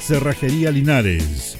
Cerrajería Linares.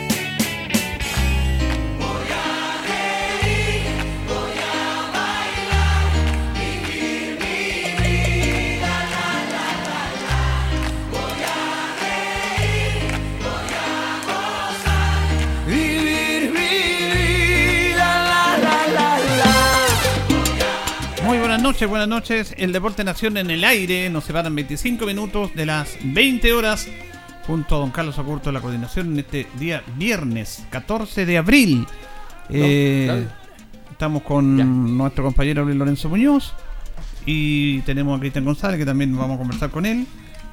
Buenas noches. El Deporte Nación en el aire. Nos separan 25 minutos de las 20 horas. Junto a don Carlos Acurto de la coordinación en este día viernes 14 de abril. Eh, estamos con nuestro compañero Luis Lorenzo Muñoz. Y tenemos a Cristian González, que también vamos a conversar con él.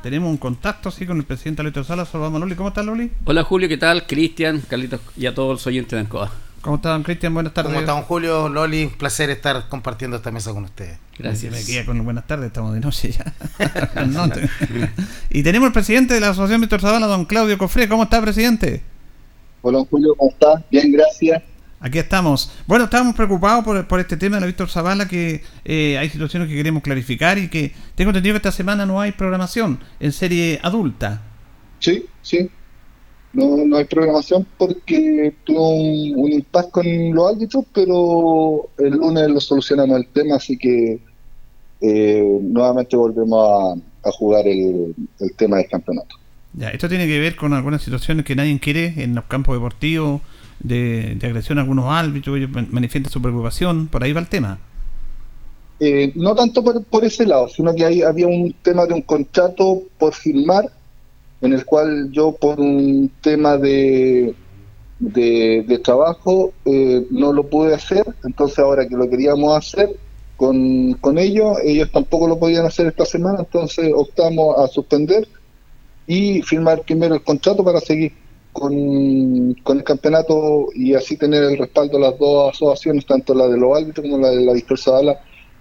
Tenemos un contacto así con el presidente Alberto Salas. Saludamos a Loli. ¿Cómo estás, Loli? Hola, Julio. ¿Qué tal? Cristian, Carlitos y a todos los oyentes de Ancoa. ¿Cómo están, Cristian? Buenas tardes. ¿Cómo están, Julio? Loli, un placer estar compartiendo esta mesa con ustedes. Gracias. Me queda con buenas tardes, estamos de noche ya. y tenemos el presidente de la Asociación Víctor Zavala, don Claudio Cofré. ¿Cómo está, presidente? Hola, Julio, ¿cómo está? Bien, gracias. Aquí estamos. Bueno, estábamos preocupados por, este tema de la Víctor Zavala, que eh, hay situaciones que queremos clarificar y que tengo entendido que esta semana no hay programación en serie adulta. Sí, sí, no, no hay programación porque tuvo un, un impasse con los árbitros, pero el lunes lo solucionamos el tema, así que eh, nuevamente volvemos a, jugar el, tema del campeonato. Ya, esto tiene que ver con algunas situaciones que nadie quiere en los campos deportivos, de, agresión a algunos árbitros, ellos manifiestan su preocupación, por ahí va el tema. Eh, no tanto por, por, ese lado, sino que hay, había un tema de un contrato por firmar en el cual yo por un tema de, de, trabajo eh, no lo pude hacer, entonces ahora que lo queríamos hacer con, con ellos, ellos tampoco lo podían hacer esta semana, entonces optamos a suspender y firmar primero el contrato para seguir con, con el campeonato y así tener el respaldo de las dos asociaciones, tanto la de los árbitros como la de la dispersa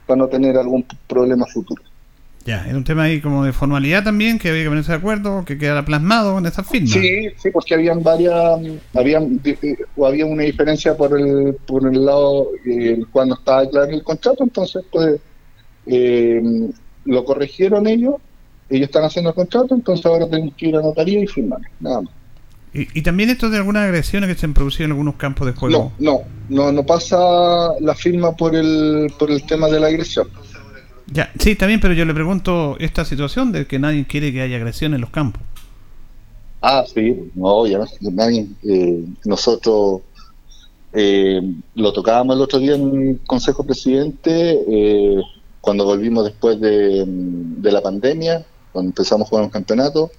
para no tener algún problema futuro. Ya, era un tema ahí como de formalidad también, que había que ponerse de acuerdo, que quedara plasmado en esa firma. Sí, sí, porque habían varias, habían, eh, había una diferencia por el, por el lado eh, cuando estaba claro el contrato, entonces pues eh, lo corrigieron ellos, ellos están haciendo el contrato, entonces ahora tenemos que ir a notaría y firmar, nada más. Y, y también esto de algunas agresiones que se han producido en algunos campos de juego. No, no, no, no pasa la firma por el, por el tema de la agresión. Ya, sí, también, pero yo le pregunto esta situación de que nadie quiere que haya agresión en los campos. Ah, sí, no, ya nadie. Eh, nosotros eh, lo tocábamos el otro día en el Consejo Presidente, eh, cuando volvimos después de, de la pandemia, cuando empezamos a jugar un campeonato.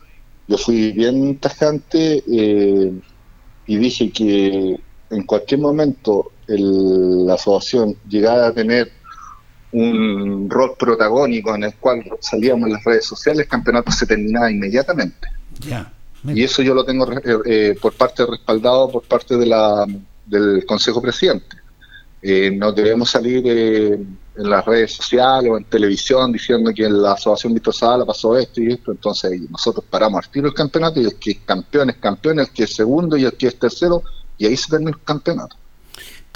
Yo fui bien tajante eh, y dije que en cualquier momento el- la asociación llegara a tener un rol protagónico en el cual salíamos en las redes sociales, el campeonato se terminaba inmediatamente. Ya. Y eso yo lo tengo eh, eh, por parte respaldado por parte de la, del Consejo Presidente. Eh, no debemos salir eh, en las redes sociales o en televisión diciendo que en la asociación Víctor Sala pasó esto y esto. Entonces nosotros paramos al tiro el campeonato y el que es campeón es campeón, el que es segundo y el que es tercero, y ahí se termina el campeonato.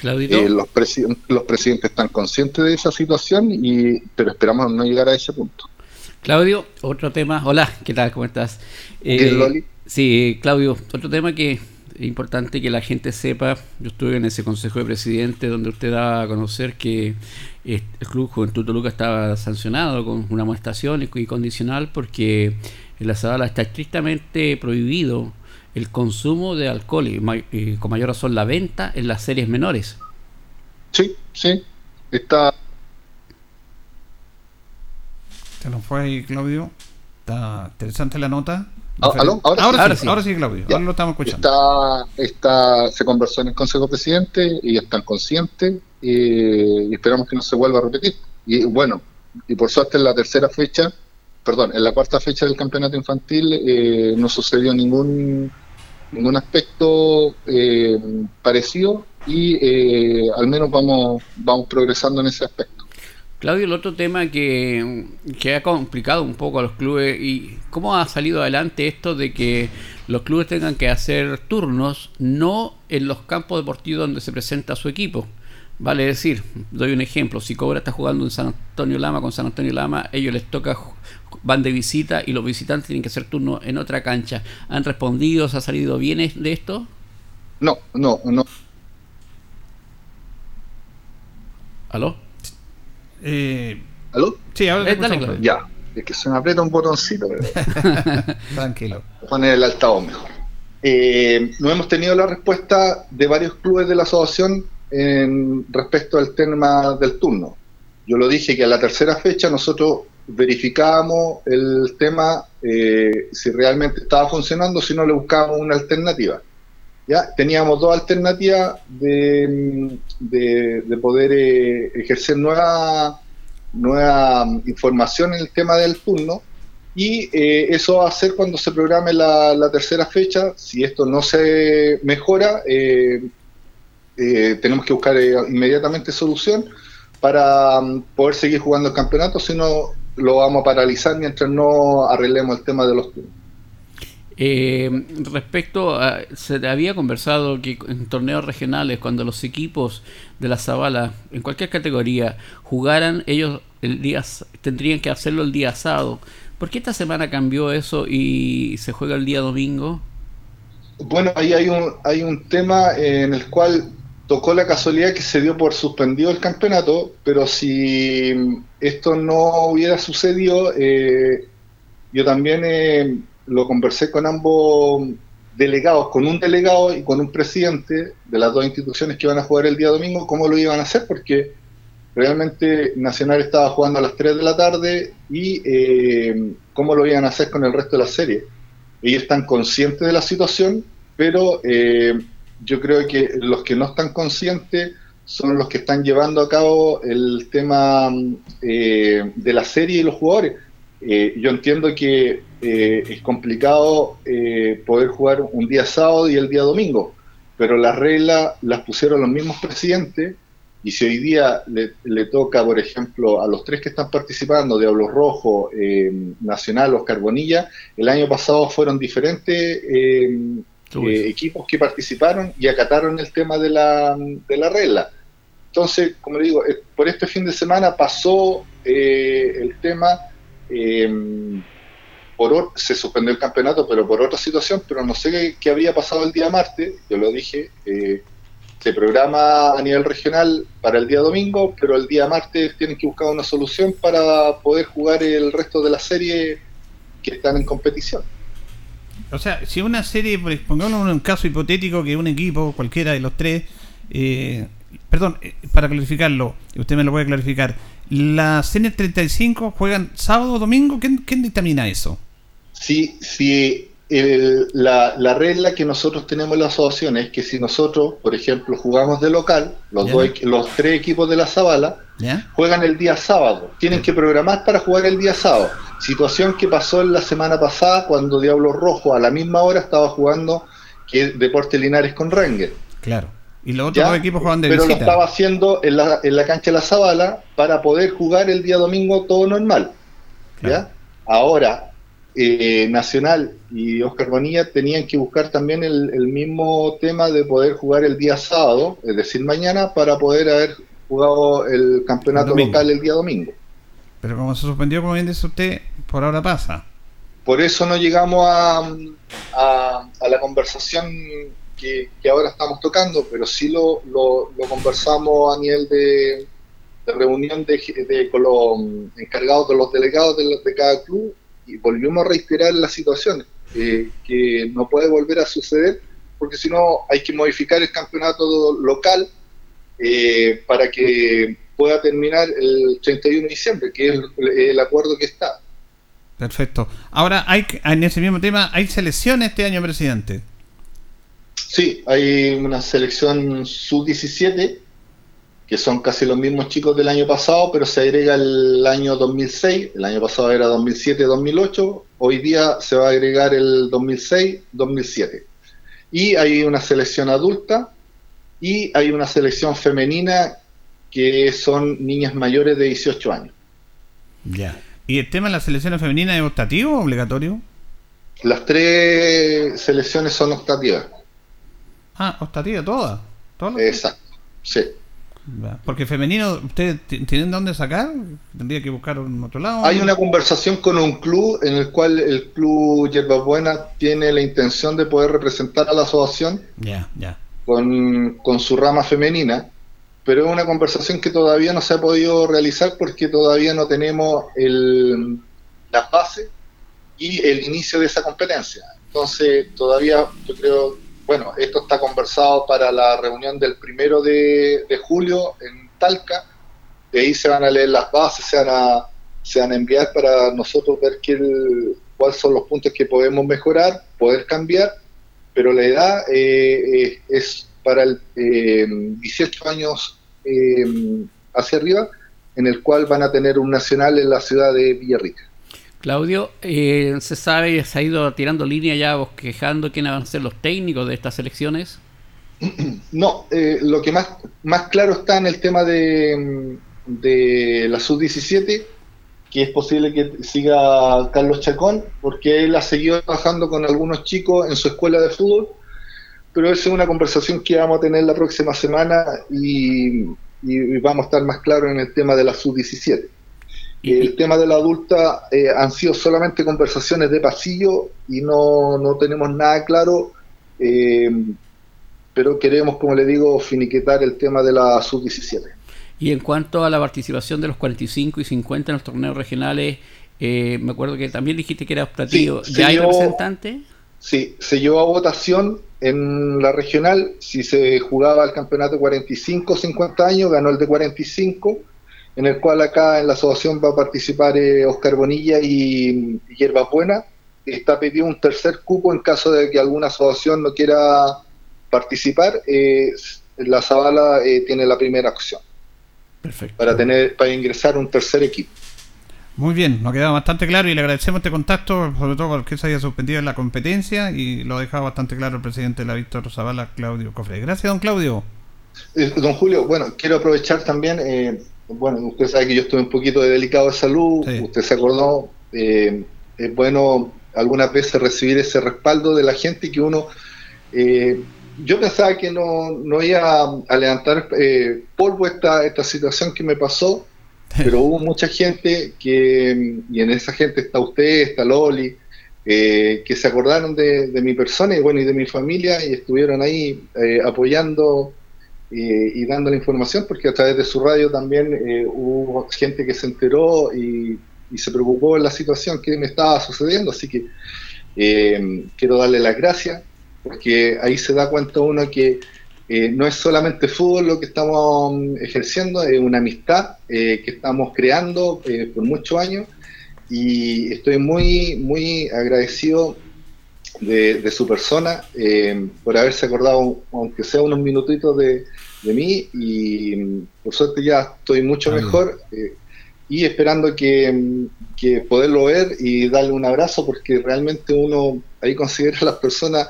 Eh, los, presi- los presidentes están conscientes de esa situación, y pero esperamos no llegar a ese punto. Claudio, otro tema. Hola, ¿qué tal? ¿Cómo estás? Eh, Loli. Sí, Claudio, otro tema que es importante que la gente sepa. Yo estuve en ese consejo de presidente donde usted daba a conocer que el Club Juventud Toluca estaba sancionado con una amonestación y condicional porque en la Zabala está estrictamente prohibido el consumo de alcohol y, ma- y con mayor razón la venta en las series menores. Sí, sí. Está Se nos fue ahí, Claudio. Está interesante la nota. Ah, ¿aló? Ahora Ahora, sí. sí, Ahora sí. ahora sí, Claudio. Ya. Ahora lo estamos escuchando. Está, está, se conversó en el Consejo Presidente y están conscientes eh, y esperamos que no se vuelva a repetir. Y bueno, y por suerte en la tercera fecha, perdón, en la cuarta fecha del campeonato infantil eh, no sucedió ningún ningún aspecto eh, parecido y eh, al menos vamos vamos progresando en ese aspecto. Claudio, el otro tema que, que ha complicado un poco a los clubes y cómo ha salido adelante esto de que los clubes tengan que hacer turnos no en los campos deportivos donde se presenta su equipo. Vale decir, doy un ejemplo, si Cobra está jugando en San Antonio Lama con San Antonio Lama, ellos les toca, van de visita y los visitantes tienen que hacer turno en otra cancha. ¿Han respondido? ¿Se ha salido bien es- de esto? No, no, no. ¿Aló? Eh, ¿Aló? sí, ahora Eh, dale, Ya, es que se me aprieta un botoncito. pero- Tranquilo. poner el altavoz mejor. Eh, no hemos tenido la respuesta de varios clubes de la asociación en respecto al tema del turno. Yo lo dije que a la tercera fecha nosotros verificábamos el tema eh, si realmente estaba funcionando, si no le buscábamos una alternativa. Ya teníamos dos alternativas de, de, de poder eh, ejercer nueva, nueva información en el tema del turno y eh, eso va a ser cuando se programe la, la tercera fecha. Si esto no se mejora, eh, eh, tenemos que buscar inmediatamente solución para mm, poder seguir jugando el campeonato, si no lo vamos a paralizar mientras no arreglemos el tema de los turnos. Eh, respecto a, se había conversado que en torneos regionales, cuando los equipos de la Zabala, en cualquier categoría, jugaran, ellos el día tendrían que hacerlo el día sábado. ¿Por qué esta semana cambió eso y se juega el día domingo? Bueno, ahí hay un, hay un tema en el cual tocó la casualidad que se dio por suspendido el campeonato, pero si esto no hubiera sucedido, eh, yo también eh, lo conversé con ambos delegados, con un delegado y con un presidente de las dos instituciones que iban a jugar el día domingo, cómo lo iban a hacer, porque realmente Nacional estaba jugando a las 3 de la tarde y eh, cómo lo iban a hacer con el resto de la serie. Ellos están conscientes de la situación, pero yo creo que los que no están conscientes son los que están llevando a cabo el tema eh, de la serie y los jugadores. Eh, yo entiendo que eh, es complicado eh, poder jugar un día sábado y el día domingo, pero las reglas las pusieron los mismos presidentes y si hoy día le, le toca, por ejemplo, a los tres que están participando, Diablo Rojo, eh, Nacional, Oscar Bonilla, el año pasado fueron diferentes eh. Eh, equipos que participaron y acataron el tema de la, de la regla. Entonces, como le digo, eh, por este fin de semana pasó eh, el tema eh, por, se suspendió el campeonato, pero por otra situación, pero no sé qué, qué había pasado el día martes, yo lo dije, eh, se programa a nivel regional para el día domingo, pero el día martes tienen que buscar una solución para poder jugar el resto de la serie que están en competición. O sea, si una serie, en un caso hipotético que un equipo, cualquiera de los tres, eh, perdón, eh, para clarificarlo, usted me lo puede clarificar, ¿las series 35 juegan sábado o domingo? ¿Quién, quién dictamina eso? Si, si el- la, la regla que nosotros tenemos en la asociación es que si nosotros, por ejemplo, jugamos de local, los, dos los tres equipos de la Zabala juegan el día sábado, tienen que programar para jugar el día sábado. Situación que pasó en la semana pasada cuando Diablo Rojo a la misma hora estaba jugando que Deporte Linares con Ranger. Claro. Y los otros ¿ya? dos equipos juegan de Pero lo estaba haciendo en la, en la cancha de la Zabala para poder jugar el día domingo todo normal. Claro. ¿ya? Ahora, eh, Nacional y Oscar Bonilla tenían que buscar también el, el mismo tema de poder jugar el día sábado, es decir, mañana, para poder haber jugado el campeonato El local el día domingo. Pero como se suspendió, como bien dice usted, por ahora pasa. Por eso no llegamos a, a- a la conversación que, que ahora estamos tocando, pero sí lo, lo- lo conversamos a nivel de, de reunión de, de- con los encargados de los delegados de, de cada club y volvimos a reiterar la situación, eh, que no puede volver a suceder, porque si no hay que modificar el campeonato local eh, para que pueda terminar el 31 de diciembre, que es el- el acuerdo que está. Perfecto. Ahora, hay en ese mismo tema, ¿hay selecciones este año, presidente? Sí, hay una selección sub-17, que son casi los mismos chicos del año pasado, pero se agrega el año 2006, el año pasado era 2007-2008, hoy día se va a agregar el 2006-2007. Y hay una selección adulta y hay una selección femenina que son niñas mayores de 18 años. Ya. ¿Y el tema de las selecciones femeninas es optativo o obligatorio? Las tres selecciones son optativas. Ah, optativa todas. Todas Exacto. Sí. Porque femenino, ¿ustedes ti- tienen dónde sacar? Tendría que buscar otro lado. Hay una conversación con un club en el cual el club Yerba Buena tiene la intención de poder representar a la asociación con, con su rama femenina, pero es una conversación que todavía no se ha podido realizar porque todavía no tenemos el, las bases y el inicio de esa competencia. Entonces, todavía yo creo, bueno, esto está conversado para la reunión del primero de, julio en Talca, de ahí se van a leer las bases, se van a, se van a enviar para nosotros ver qué cuáles son los puntos que podemos mejorar, poder cambiar, pero la edad eh, eh, es para el eh, 18 años eh, hacia arriba, en el cual van a tener un nacional en la ciudad de Villarrica. Claudio, eh, se sabe, se ha ido tirando línea ya bosquejando quiénes van a ser los técnicos de estas elecciones. No, eh, lo que más, más claro está en el tema de, de la sub-17, que es posible que siga Carlos Chacón, porque él ha seguido trabajando con algunos chicos en su escuela de fútbol, pero esa es una conversación que vamos a tener la próxima semana y, y vamos a estar más claros en el tema de la sub-17. Y- El tema de la adulta eh, han sido solamente conversaciones de pasillo y no, no tenemos nada claro, eh, pero queremos, como le digo, finiquitar el tema de la sub-17. Y en cuanto a la participación de los 45 y 50 en los torneos regionales, eh, me acuerdo que también dijiste que era optativo. Sí, ¿Ya hay dio- representante? Sí, se llevó a votación en la regional, si se jugaba el campeonato de 45 50 años, ganó el de 45, en el cual acá en la asociación va a participar eh, Oscar Bonilla y, y Hierbas Buenas. Está pedido un tercer cupo en caso de que alguna asociación no quiera participar. eh, la Zabala eh, tiene la primera opción Perfecto. para tener para ingresar un tercer equipo. Muy bien, nos ha quedado bastante claro y le agradecemos este contacto, sobre todo porque se haya suspendido en la competencia y lo ha dejado bastante claro el presidente de la Víctor Zavala, Claudio Cofre. Gracias, don Claudio. Eh, Don Julio, bueno, quiero aprovechar también, eh, bueno, usted sabe que yo estuve un poquito de delicado de salud, Sí. usted se acordó, eh, es bueno algunas veces recibir ese respaldo de la gente que uno, eh, yo pensaba que no, no iba a levantar eh, polvo esta, esta situación que me pasó, pero hubo mucha gente que, y en esa gente está usted, está Loli, eh, que se acordaron de, mi persona y bueno, y de mi familia y estuvieron ahí eh, apoyando eh, y dando la información, porque a través de su radio también hubo gente que se enteró y, y, se preocupó en la situación que me estaba sucediendo, así que quiero darle las gracias, porque ahí se da cuenta uno que no es solamente fútbol lo que estamos ejerciendo, es una amistad que estamos creando por muchos años. Y estoy muy, muy agradecido de, su persona eh, por haberse acordado, aunque sea unos minutitos de, mí, y por suerte ya estoy mucho mejor eh, y esperando que, que, poderlo ver y darle un abrazo, porque realmente uno ahí considera a las personas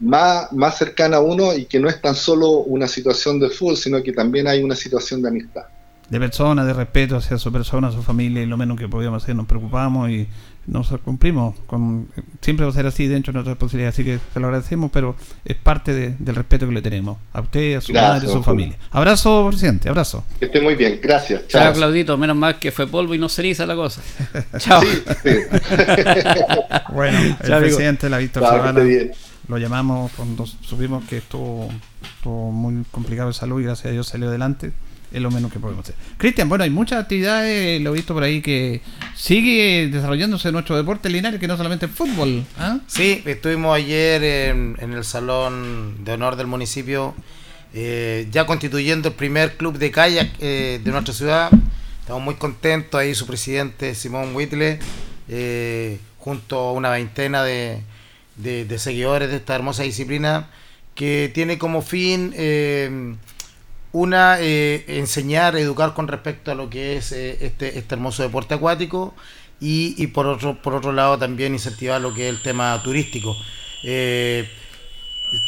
más, más cercanas a uno y que no es tan solo una situación de fútbol, sino que también hay una situación de amistad de persona, de respeto hacia su persona, su familia, y lo menos que podíamos hacer, nos preocupamos y nos cumplimos. Con, siempre va a ser así dentro de nuestras posibilidades, así que se lo agradecemos, pero es parte del respeto que le tenemos a usted, a su madre, a su familia. Abrazo, presidente, abrazo. Que esté muy bien, gracias. Chao, Claudito, menos mal que fue polvo y no ceriza la cosa. Chao. bueno, el presidente la Víctor lo llamamos cuando supimos que estuvo, estuvo muy complicado de salud y gracias a Dios salió adelante es lo menos que podemos hacer. Cristian, bueno, hay muchas actividades, lo he visto por ahí, que sigue desarrollándose nuestro deporte lineal, que no solamente fútbol. ¿ah? Sí, estuvimos ayer en, el Salón de Honor del municipio, eh, ya constituyendo el primer club de kayak eh, de nuestra ciudad. Estamos muy contentos, ahí su presidente Simón Whitley, eh, junto a una veintena de, de, seguidores de esta hermosa disciplina, que tiene como fin una, eh, enseñar, educar con respecto a lo que es eh, este, este hermoso deporte acuático y, y, por, otro, por otro lado también incentivar lo que es el tema turístico. Eh,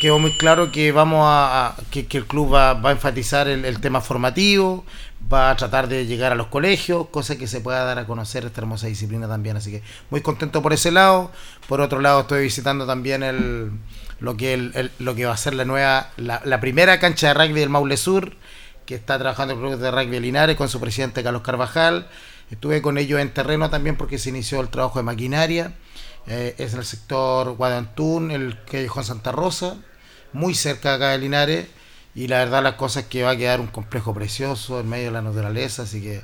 quedó muy claro que vamos a, que, el club va, va a enfatizar el, tema formativo, va a tratar de llegar a los colegios, cosa que se pueda dar a conocer esta hermosa disciplina también. Así que muy contento por ese lado. Por otro lado, estoy visitando también el, lo que, lo que va a ser la nueva, la, primera cancha de rugby del Maule Sur, que está trabajando el club de rugby de Linares con su presidente Carlos Carvajal. Estuve con ellos en terreno también porque se inició el trabajo de maquinaria. Eh, es en el sector Guadantún, el en Santa Rosa, muy cerca acá de Linares. Y la verdad, las cosas que va a quedar un complejo precioso en medio de la naturaleza. Así que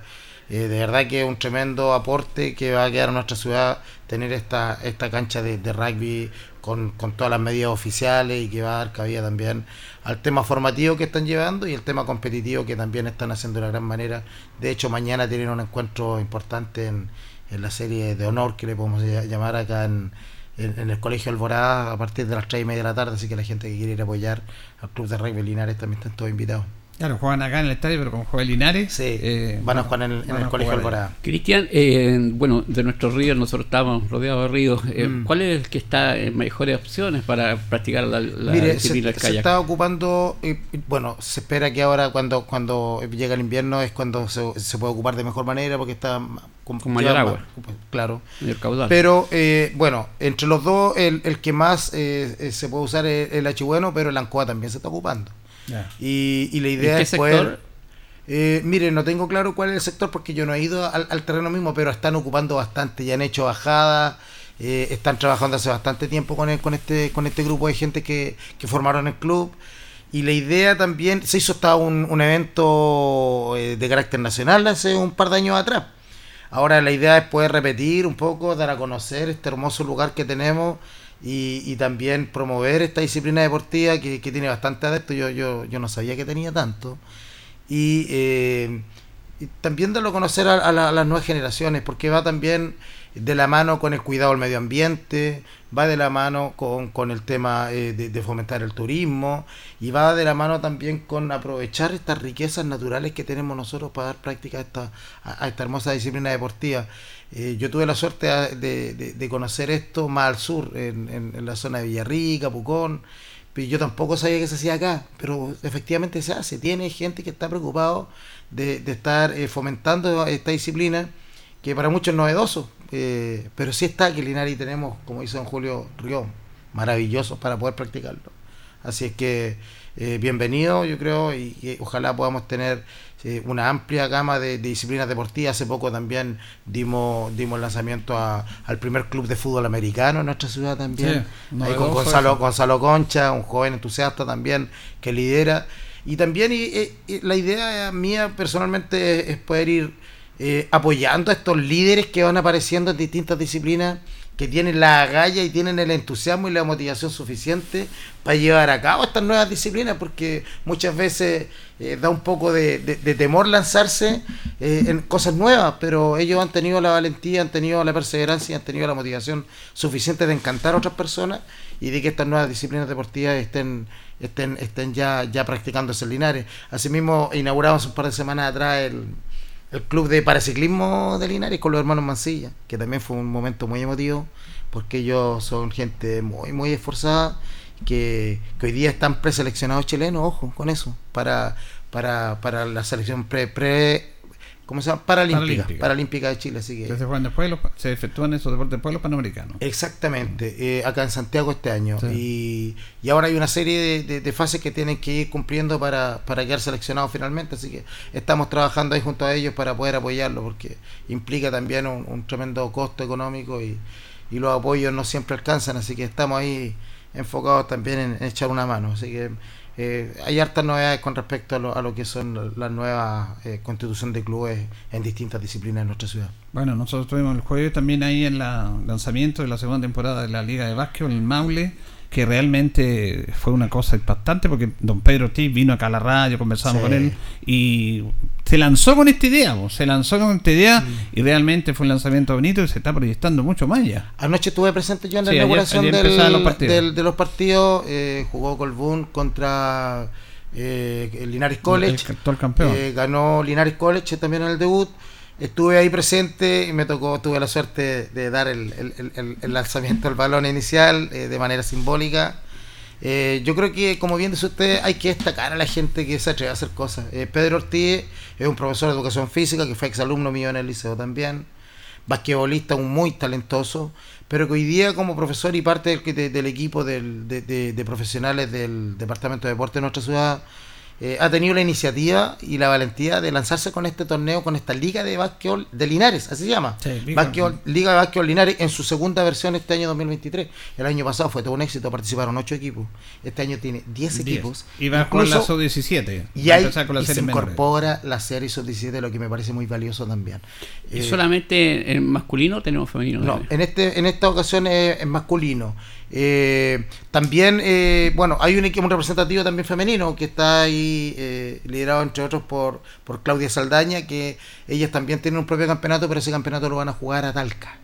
eh, de verdad que es un tremendo aporte que va a quedar a nuestra ciudad tener esta, esta cancha de, rugby con, con, todas las medidas oficiales y que va a dar cabida también al tema formativo que están llevando y el tema competitivo que también están haciendo de una gran manera. De hecho, mañana tienen un encuentro importante en, en la serie de honor que le podemos llamar acá en, en, el Colegio Alborada a partir de las 3 y media de la tarde, así que la gente que quiere ir a apoyar al Club de Rugby Linares también están todos invitados. Claro, juegan acá en el estadio, pero como juega Linares. Sí, eh, van a jugar en el, Colegio Alborada. Cristian, eh, bueno, de nuestros ríos, nosotros estamos rodeados de ríos. Eh, mm. ¿Cuál es el que está en mejores opciones para practicar la, la Mire, se, se, está ocupando, bueno, se espera que ahora cuando cuando llega el invierno es cuando se, se puede ocupar de mejor manera porque está con, mayor agua. claro. Pero, bueno, entre los dos, el, el que más se puede usar es el H bueno, pero el ANCOA también se está ocupando. Y, la idea es poder... Eh, mire, no tengo claro cuál es el sector porque yo no he ido al, terreno mismo, pero están ocupando bastante, ya han hecho bajadas, eh, están trabajando hace bastante tiempo con, con, este, con este grupo de gente que, formaron el club. Y la idea también, se hizo hasta un, un evento eh, de carácter nacional hace un par de años atrás. Ahora la idea es poder repetir un poco, dar a conocer este hermoso lugar que tenemos y, también promover esta disciplina deportiva que, tiene bastante adepto. Yo, yo, yo no sabía que tenía tanto. Y, eh, también darlo a conocer a, las nuevas generaciones, porque va también de la mano con el cuidado del medio ambiente, va de la mano con, con el tema eh, de, fomentar el turismo y va de la mano también con aprovechar estas riquezas naturales que tenemos nosotros para dar práctica a esta, a esta hermosa disciplina deportiva. Eh, yo tuve la suerte de, conocer esto más al sur, en, la zona de Villarrica, Pucón. Pero yo tampoco sabía que se hacía acá, pero efectivamente se hace. Tiene gente que está preocupado de, estar eh, fomentando esta disciplina, que para muchos es novedoso, eh, pero sí está que Linari tenemos, como dice don Julio Río, maravillosos para poder practicarlo. Así es que bienvenido, yo creo, y, y ojalá podamos tener eh, una amplia gama de, de disciplinas deportivas. Hace poco también dimos dimos lanzamiento a- al primer club de fútbol americano en nuestra ciudad también. Sí, Ahí con Gonzalo. Gonzalo Concha, un joven entusiasta también que lidera. Y también y- y la idea mía personalmente es, es poder ir eh, apoyando a estos líderes que van apareciendo en distintas disciplinas que tienen la agalla y tienen el entusiasmo y la motivación suficiente para llevar a cabo estas nuevas disciplinas, porque muchas veces eh, da un poco de, temor lanzarse eh, en cosas nuevas, pero ellos han tenido la valentía, han tenido la perseverancia han tenido la motivación suficiente de encantar a otras personas y de que estas nuevas disciplinas deportivas estén ya ya practicándose en Linares. Asimismo, inauguramos un par de semanas atrás el, el club de paraciclismo de Linares con los hermanos Mancilla, que también fue un momento muy emotivo, porque ellos son gente muy, muy esforzada, que, que hoy día están preseleccionados chilenos, ojo, con eso, para, para, para la selección pre, pre ¿cómo se llama? Paralímpica, Paralímpica. Paralímpica de Chile, así que... Desde cuando después los- se efectúan esos deportes después los panamericanos. Exactamente, eh, acá en Santiago este año. Sí. Y, y ahora hay una serie de, de- de fases que tienen que ir cumpliendo para, para quedar seleccionados finalmente, así que estamos trabajando ahí junto a ellos para poder apoyarlo, porque implica también un, un tremendo costo económico y, y los apoyos no siempre alcanzan, así que estamos ahí enfocados también en, en echar una mano. Así que eh, hay hartas novedades con respecto a lo, a lo que son las nuevas eh, constitución de clubes en distintas disciplinas de nuestra ciudad. Bueno, nosotros tuvimos el jueves también ahí en el lanzamiento de la segunda temporada de la Liga de Básquetbol en Maule, que realmente fue una cosa impactante porque don Pedro Ortiz vino acá a la radio, conversamos Sí. con él y se lanzó con esta idea, vos, se lanzó con esta idea y realmente fue un lanzamiento bonito y se está proyectando mucho más ya. Anoche estuve presente yo en la Sí, ayer- inauguración ayer del- los del- de los partidos. eh, jugó Colbún contra eh, el Linares College. El actual campeón. Eh, ganó Linares College también en el debut. Estuve ahí presente y me tocó, tuve la suerte de dar el, el- el- el- el lanzamiento del balón inicial eh, de manera simbólica. Eh, yo creo que, como bien dice usted, hay que destacar a la gente que se atreve a hacer cosas. Eh, Pedro Ortiz es un profesor de educación física que fue exalumno mío en el liceo también basquetbolista, un muy talentoso, pero que hoy día como profesor y parte del, de- del equipo de- de profesionales del Departamento de Deporte de nuestra ciudad, eh, ha tenido la iniciativa y la valentía de lanzarse con este torneo, con esta Liga de Básquetbol de Linares, así se llama. Sí, Liga- Básquetbol- Liga de Básquetbol Linares en su segunda versión este año 2023. El año pasado fue todo un éxito, participaron ocho equipos. Este año tiene 10 Diez. equipos. Y va a jugar la Incluso- sub-17. y, hay, con las y se menores. incorpora la serie sub-17, lo que me parece muy valioso también. ¿Y Eh, solamente en masculino o tenemos femenino? no, en este en esta ocasión es, es masculino. Eh, también, eh, bueno, hay un equipo representativo también femenino que está ahí eh, liderado entre otros por, por Claudia Saldaña, que ellas también tienen un propio campeonato, pero ese campeonato lo van a jugar a Talca,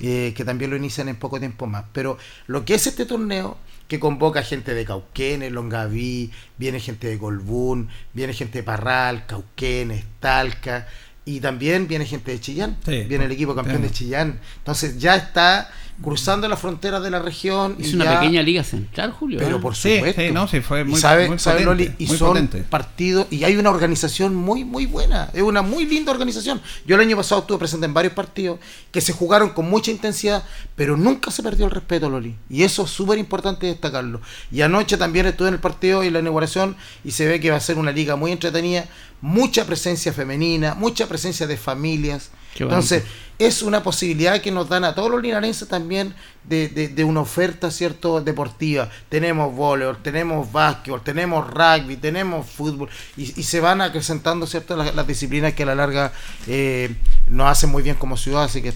eh, que también lo inician en poco tiempo más. Pero lo que es este torneo, que convoca gente de Cauquenes, Longaví, viene gente de Colbún, viene gente de Parral, Cauquenes, Talca, y también viene gente de Chillán, Sí. viene el equipo campeón de Chillán. Entonces ya está cruzando las fronteras de la región. Es y una ya- pequeña liga central, Julio. Pero ¿eh? por Sí, supuesto. sí, no, sí, fue muy- y sabe, muy sabe, potente, Loli, y muy son potente. partidos, y hay una organización muy, muy buena. Es una muy linda organización. Yo el año pasado estuve presente en varios partidos que se jugaron con mucha intensidad, pero nunca se perdió el respeto, Loli. Y eso es súper importante destacarlo. Y anoche también estuve en el partido y la inauguración, y se ve que va a ser una liga muy entretenida, mucha presencia femenina, mucha presencia de familias. Entonces, es una posibilidad que nos dan a todos los linarenses también de, de- una oferta cierto deportiva. Tenemos voleibol, tenemos básquetbol, tenemos rugby, tenemos fútbol y, se van acrecentando cierto las, disciplinas que a la larga eh, nos hacen muy bien como ciudad. Así que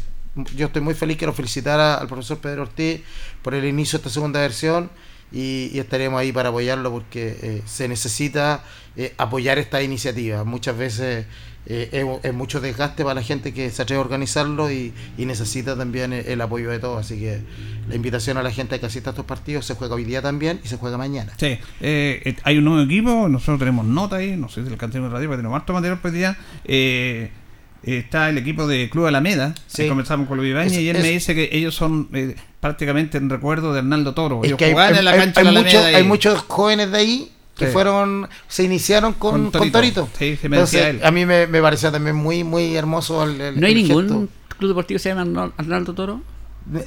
yo estoy muy feliz, quiero felicitar a- al profesor Pedro Ortiz por el inicio de esta segunda versión y, y estaremos ahí para apoyarlo porque eh, se necesita eh, apoyar esta iniciativa. Muchas veces eh, es, es mucho desgaste para la gente que se atreve a organizarlo y, y necesita también el, el apoyo de todos. Así que la invitación a la gente que asista a estos partidos se juega hoy día también y se juega mañana. Sí, eh, eh, hay un nuevo equipo, nosotros tenemos nota ahí, no sé si el cantino de radio, porque tenemos harto material día. Eh, está el equipo de Club Alameda, Sí. que comenzamos con Luis Ibañez, y él es- me dice que ellos son eh, prácticamente en recuerdo de Arnaldo Toro. Es Ellos que hay, en la hay- cancha muchos jóvenes de ahí que Sí. fueron se iniciaron con, Con con Torito. Torito. Sí, se me decía Entonces, él. a mí me, me parecía también muy muy hermoso el, el- ¿No hay el ningún gesto. club deportivo que se llama Arnaldo Toro?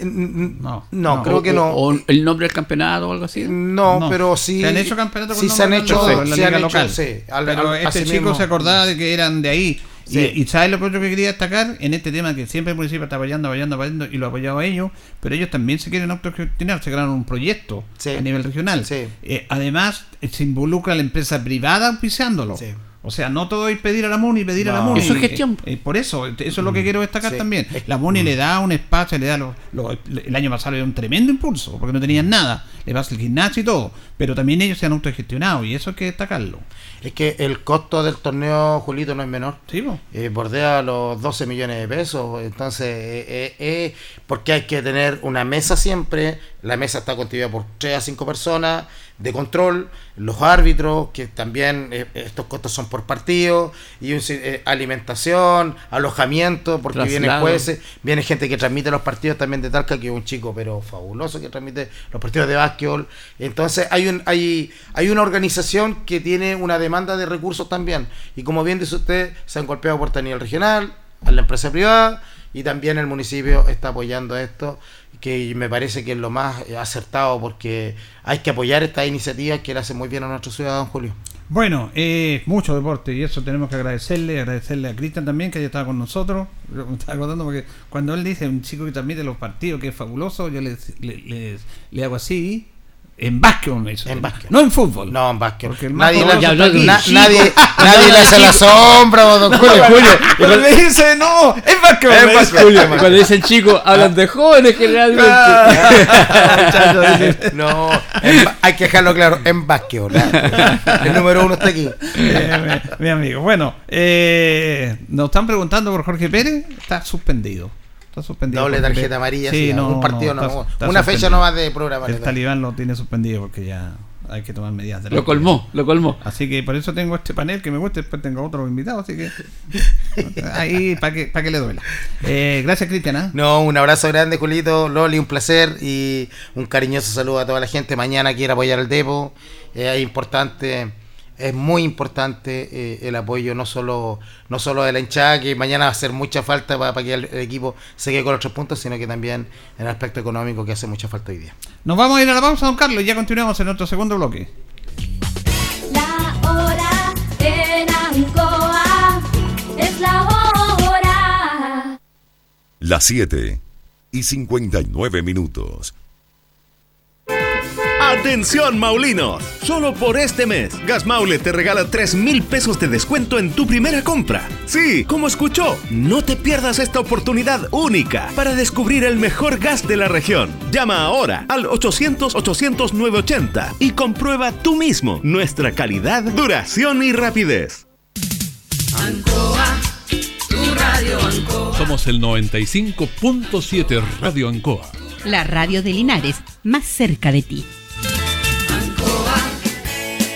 No, no, creo que no. O, el nombre del campeonato o algo así. No, pero sí. Se han hecho campeonatos sí, se han hecho, en la liga local. sí, pero este chico se acordaba de que eran de ahí. Y, y ¿sabes lo otro que quería destacar? En este tema que siempre el municipio está apoyando, apoyando, apoyando y lo ha apoyado a ellos, pero ellos también se quieren autogestionar, se crearon un proyecto a nivel regional. Eh, además, se involucra la empresa privada auspiciándolo. O sea, no todo es pedir a la MUNI, pedir a la MUNI. Eso es gestión. Eh, por eso, eso es lo que mm. quiero destacar también. La MUNI le da un espacio, le da el año pasado le dio un tremendo impulso, porque no tenían nada. Le vas el gimnasio y todo. Pero también ellos se han autogestionado y eso hay que destacarlo. Es que el costo del torneo, Julito, no es menor. Sí, eh, bordea los 12 millones de pesos. Entonces, eh, eh, porque hay que tener una mesa siempre. La mesa está constituida por 3 a 5 personas de control, los árbitros, que también eh, estos costos son por partido, y eh, alimentación, alojamiento, porque viene jueces, viene gente que transmite los partidos también de Talca, que es un chico pero fabuloso que transmite los partidos de básquetbol. Entonces hay, un, hay, hay una organización que tiene una demanda de recursos también, y como bien dice usted, se han golpeado por nivel regional, a la empresa privada, y también el municipio está apoyando esto que me parece que es lo más acertado porque hay que apoyar estas iniciativas que le hacen muy bien a nuestro ciudadano Julio. Bueno, eh, mucho deporte y eso tenemos que agradecerle, agradecerle a Cristian también que haya estado con nosotros. Me estaba contando porque cuando él dice un chico que transmite los partidos que es fabuloso, yo le, le hago así en básquetbol eso. En básquet. No en fútbol. No, en básquetbol. Nadie, le, nadie, nadie le hace la sombra, don Julio. Julio. le dice, no, es básquetbol. Cuando dicen chicos, hablan de jóvenes generalmente. no, hay que dejarlo claro, en básquetbol. ¿eh? El número uno está aquí. Eh, mi, amigo. Bueno, eh, nos están preguntando por Jorge Pérez. Está suspendido. Está suspendido. Doble tarjeta amarilla, sí, no, un partido no, una fecha no más de programa. El talibán lo tiene suspendido porque ya hay que tomar medidas. De lo colmó, lo colmó. Así que por eso tengo este panel que me gusta, después tengo otro invitado, así que ahí para que, para que le duela. Eh, gracias, Cristian. ¿ah? No, un abrazo grande, Julito, Loli, un placer y un cariñoso saludo a toda la gente. Mañana quiere apoyar al Depo, es importante es muy importante eh, el apoyo no solo no solo de la hinchada que mañana va a hacer mucha falta para, que el, equipo se quede con los tres puntos sino que también en el aspecto económico que hace mucha falta hoy día. Nos vamos a ir a la pausa don Carlos y ya continuamos en nuestro segundo bloque. La hora en Ancoa es la hora. Las 7 y 59 minutos Atención Maulinos, solo por este mes, Gas Maule te regala 3 mil pesos de descuento en tu primera compra. Sí, como escuchó, no te pierdas esta oportunidad única para descubrir el mejor gas de la región. Llama ahora al 800-800-980 y comprueba tú mismo nuestra calidad, duración y rapidez. Ancoa, tu radio Ancoa. Somos el 95.7 Radio Ancoa. La radio de Linares, más cerca de ti.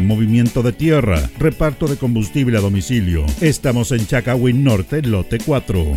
movimiento de tierra, reparto de combustible a domicilio. Estamos en Chacawin Norte, lote 4.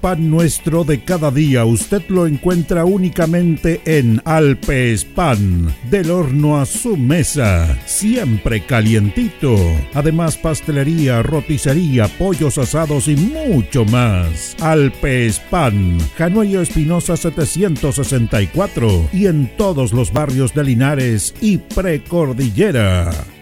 pan nuestro de cada día usted lo encuentra únicamente en Alpes Pan, del horno a su mesa, siempre calientito. Además pastelería, roticería, pollos asados y mucho más. Alpes Pan, Espinosa 764 y en todos los barrios de Linares y Precordillera.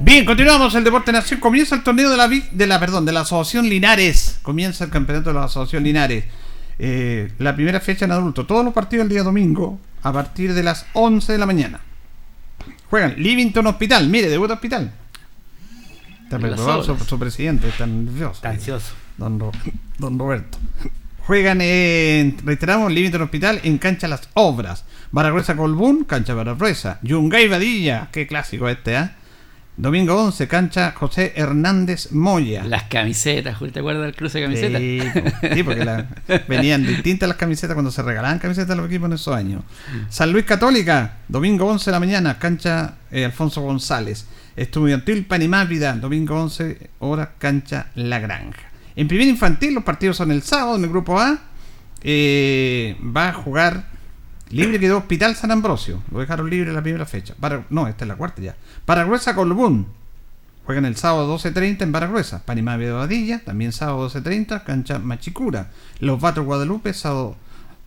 Bien, continuamos el Deporte Nación. Comienza el torneo de la, de la, perdón, de la Asociación Linares. Comienza el campeonato de la Asociación Linares. Eh, la primera fecha en adulto. Todos los partidos el día domingo a partir de las 11 de la mañana. Juegan Livington Hospital. Mire, debuta Hospital. Está preocupado su, presidente. Está nervioso. Está ansioso. Don, Ro- don Roberto. Juegan en, reiteramos, Livington Hospital en cancha Las Obras. Baragruesa Colbún, cancha Baragruesa. Yungay Badilla, qué clásico este, ¿ah? Domingo 11, cancha José Hernández Moya. Las camisetas, Julio, ¿te acuerdas del cruce de camisetas? Sí, sí, porque la- venían distintas las camisetas cuando se regalaban camisetas a los equipos en esos años. San Luis Católica, domingo 11 de la mañana, cancha eh, Alfonso González. Estudiantil Panimávida, domingo 11 horas, cancha La Granja. En primer infantil, los partidos son el sábado en el grupo A. eh, va a jugar libre quedó Hospital San Ambrosio. Lo dejaron libre en la primera fecha. No, esta es la cuarta ya. Paragruesa Colbún. Juegan el sábado 12.30 en Paragruesa. Panimávida de Badilla, también sábado 12.30, cancha Machicura. Los Vatros Guadalupe, sábado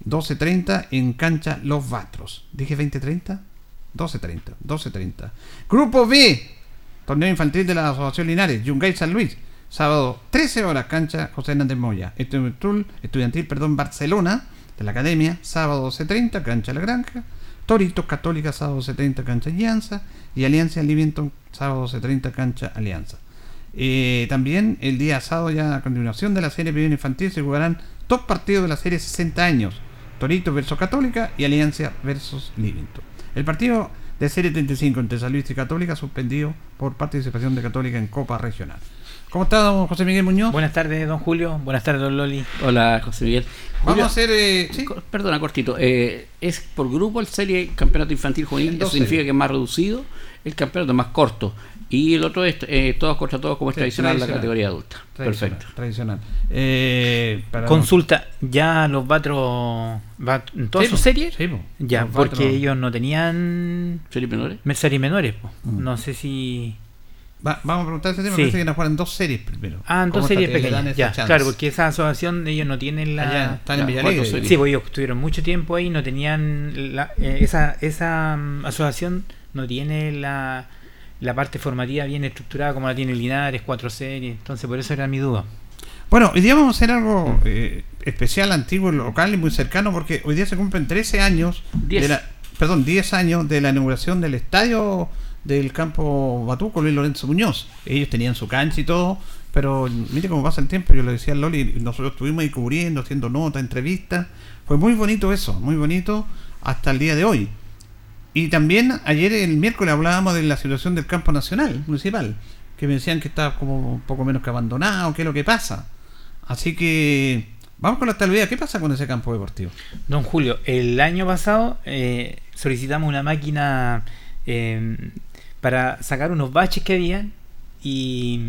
12.30 en cancha Los Vatros. ¿Dije 20.30? 12.30, 12.30. Grupo B, torneo infantil de la Asociación Linares, Yungay San Luis. Sábado 13 horas, cancha José Hernández Moya. Estudiantil, estudiantil perdón, Barcelona, la Academia, sábado 12.30, cancha La Granja. Toritos Católica, sábado 12.30, cancha Alianza. Y Alianza Livingston, sábado 12.30, cancha Alianza. Eh, también el día sábado, ya a continuación de la serie primera infantil, se jugarán dos partidos de la serie 60 años: Toritos versus Católica y Alianza versus Livingston. El partido de serie 35 entre San Luis y Católica suspendido por participación de Católica en Copa Regional. ¿Cómo está, don José Miguel Muñoz? Buenas tardes, don Julio. Buenas tardes, don Loli. Hola, José Miguel. Vamos Julio, a hacer. eh, ¿sí? Perdona, cortito. eh, ¿Es por grupo el serie campeonato infantil juvenil? En Eso significa que es más reducido, el campeonato es más corto. Y el otro es eh, todos contra todos, como es Sí, tradicional, la tradicional. categoría adulta. Tradicional, Perfecto. Tradicional. Eh, para- Consulta, ¿ya los Batros va en todas Sí, sus po. series? Sí, po. Ya, Los porque Batros- ellos no tenían ¿Series menores? series menores. po. Mm. No sé si... Va- vamos a preguntar ese tema. Sí. Parece que nos juegan dos series primero. Ah, en ¿Cómo dos series pequeñas. esa Ya, chance? claro, porque esa asociación ellos no tienen la... Allá están en Villalegre. Sí, pues ellos estuvieron mucho tiempo ahí, no tenían la- eh, esa esa mm, asociación no tiene la, la parte formativa bien estructurada como la tiene Linares, cuatro series, entonces por eso era mi duda. Bueno, hoy día vamos a hacer algo eh, especial, antiguo, local y muy cercano porque hoy día se cumplen 13 años Diez. de la, perdón, 10 años de la inauguración del estadio del campo Batuco Luis Lorenzo Muñoz. Ellos tenían su cancha y todo, pero mire cómo pasa el tiempo, yo le decía a Loli, nosotros estuvimos ahí cubriendo, haciendo notas, entrevistas. Fue muy bonito eso, muy bonito hasta el día de hoy. Y también ayer, el miércoles, hablábamos de la situación del campo nacional, municipal, que me decían que estaba como un poco menos que abandonado, qué es lo que pasa. Así que vamos con la talvez. ¿Qué pasa con ese campo deportivo? Don Julio, el año pasado eh, solicitamos una máquina eh, para sacar unos baches que habían y,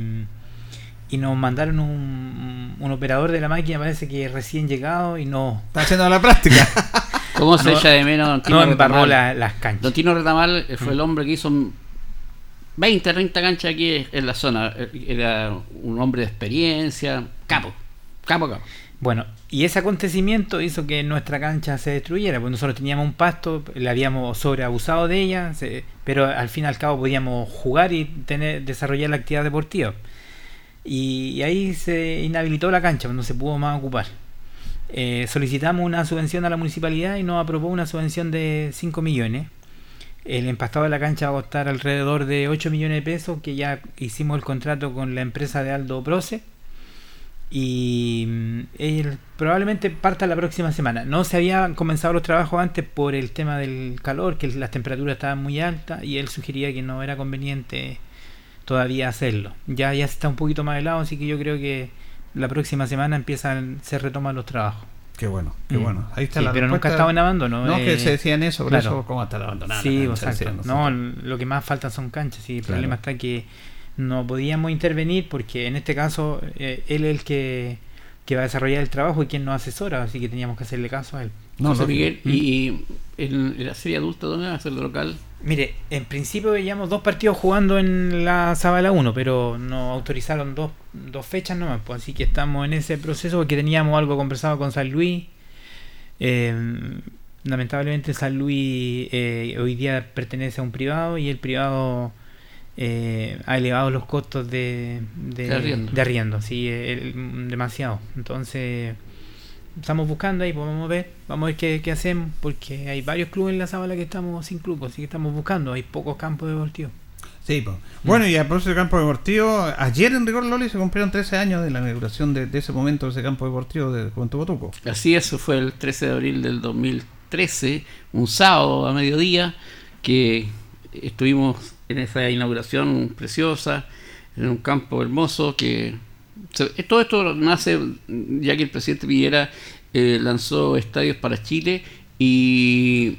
y nos mandaron un, un operador de la máquina, parece que recién llegado y no, Está haciendo la práctica. ¿Cómo se No- echa de menos Don Tino no embarró la- las canchas. Don Tino Retamal eh, fue Mm. el hombre que hizo 20, 30 canchas aquí en la zona. Eh, Era un hombre de experiencia, capo, capo, capo. Bueno, y ese acontecimiento hizo que nuestra cancha se destruyera, porque nosotros teníamos un pasto, le habíamos sobreabusado de ella, pero al fin y al cabo podíamos jugar y tener desarrollar la actividad deportiva. Y, y ahí se inhabilitó la cancha, pues no se pudo más ocupar. Eh, solicitamos una subvención a la municipalidad y nos aprobó una subvención de 5 millones. El empastado de la cancha va a costar alrededor de 8 millones de pesos, que ya hicimos el contrato con la empresa de Aldo Proce y mm, él probablemente parta la próxima semana. No se habían comenzado los trabajos antes por el tema del calor, que las temperaturas estaban muy altas y él sugería que no era conveniente todavía hacerlo. Ya ya está un poquito más helado, así que yo creo que la próxima semana empiezan se retoman los trabajos. Qué bueno, qué Mm. bueno. Ahí está Sí, la pero nunca estaba en abandono. No, eh, que se decían eso, por claro. eso, ¿cómo está abandonada? Sí, cancha? exacto. No, lo que más faltan son canchas. Y el Claro. problema está que no podíamos intervenir porque en este caso eh, él es el que, que va a desarrollar el trabajo y quien nos asesora, así que teníamos que hacerle caso a él. José Miguel, y, y en, en la serie adulta, ¿dónde va a ser el local? Mire, en principio veíamos dos partidos jugando en la Zabala 1, pero nos autorizaron dos, dos fechas nomás, pues, así que estamos en ese proceso porque teníamos algo conversado con San Luis. Eh, lamentablemente San Luis eh, hoy día pertenece a un privado y el privado eh, ha elevado los costos de, de, De arriendo. de arriendo, sí, el- demasiado. Entonces estamos buscando ahí, pues vamos a ver, vamos a ver qué, qué hacemos, porque hay varios clubes en la Zabala que estamos sin club, así que estamos buscando, hay pocos campos deportivos. Sí, pues. Bueno, y a propósito del campo deportivo, ayer en rigor Loli se cumplieron 13 años de la inauguración de, de ese momento de ese campo deportivo de Juventud Botuco. Así es, fue el 13 de abril del 2013, un sábado a mediodía, que estuvimos en esa inauguración preciosa, en un campo hermoso que se- todo esto nace ya que el presidente Piñera eh, lanzó estadios para Chile y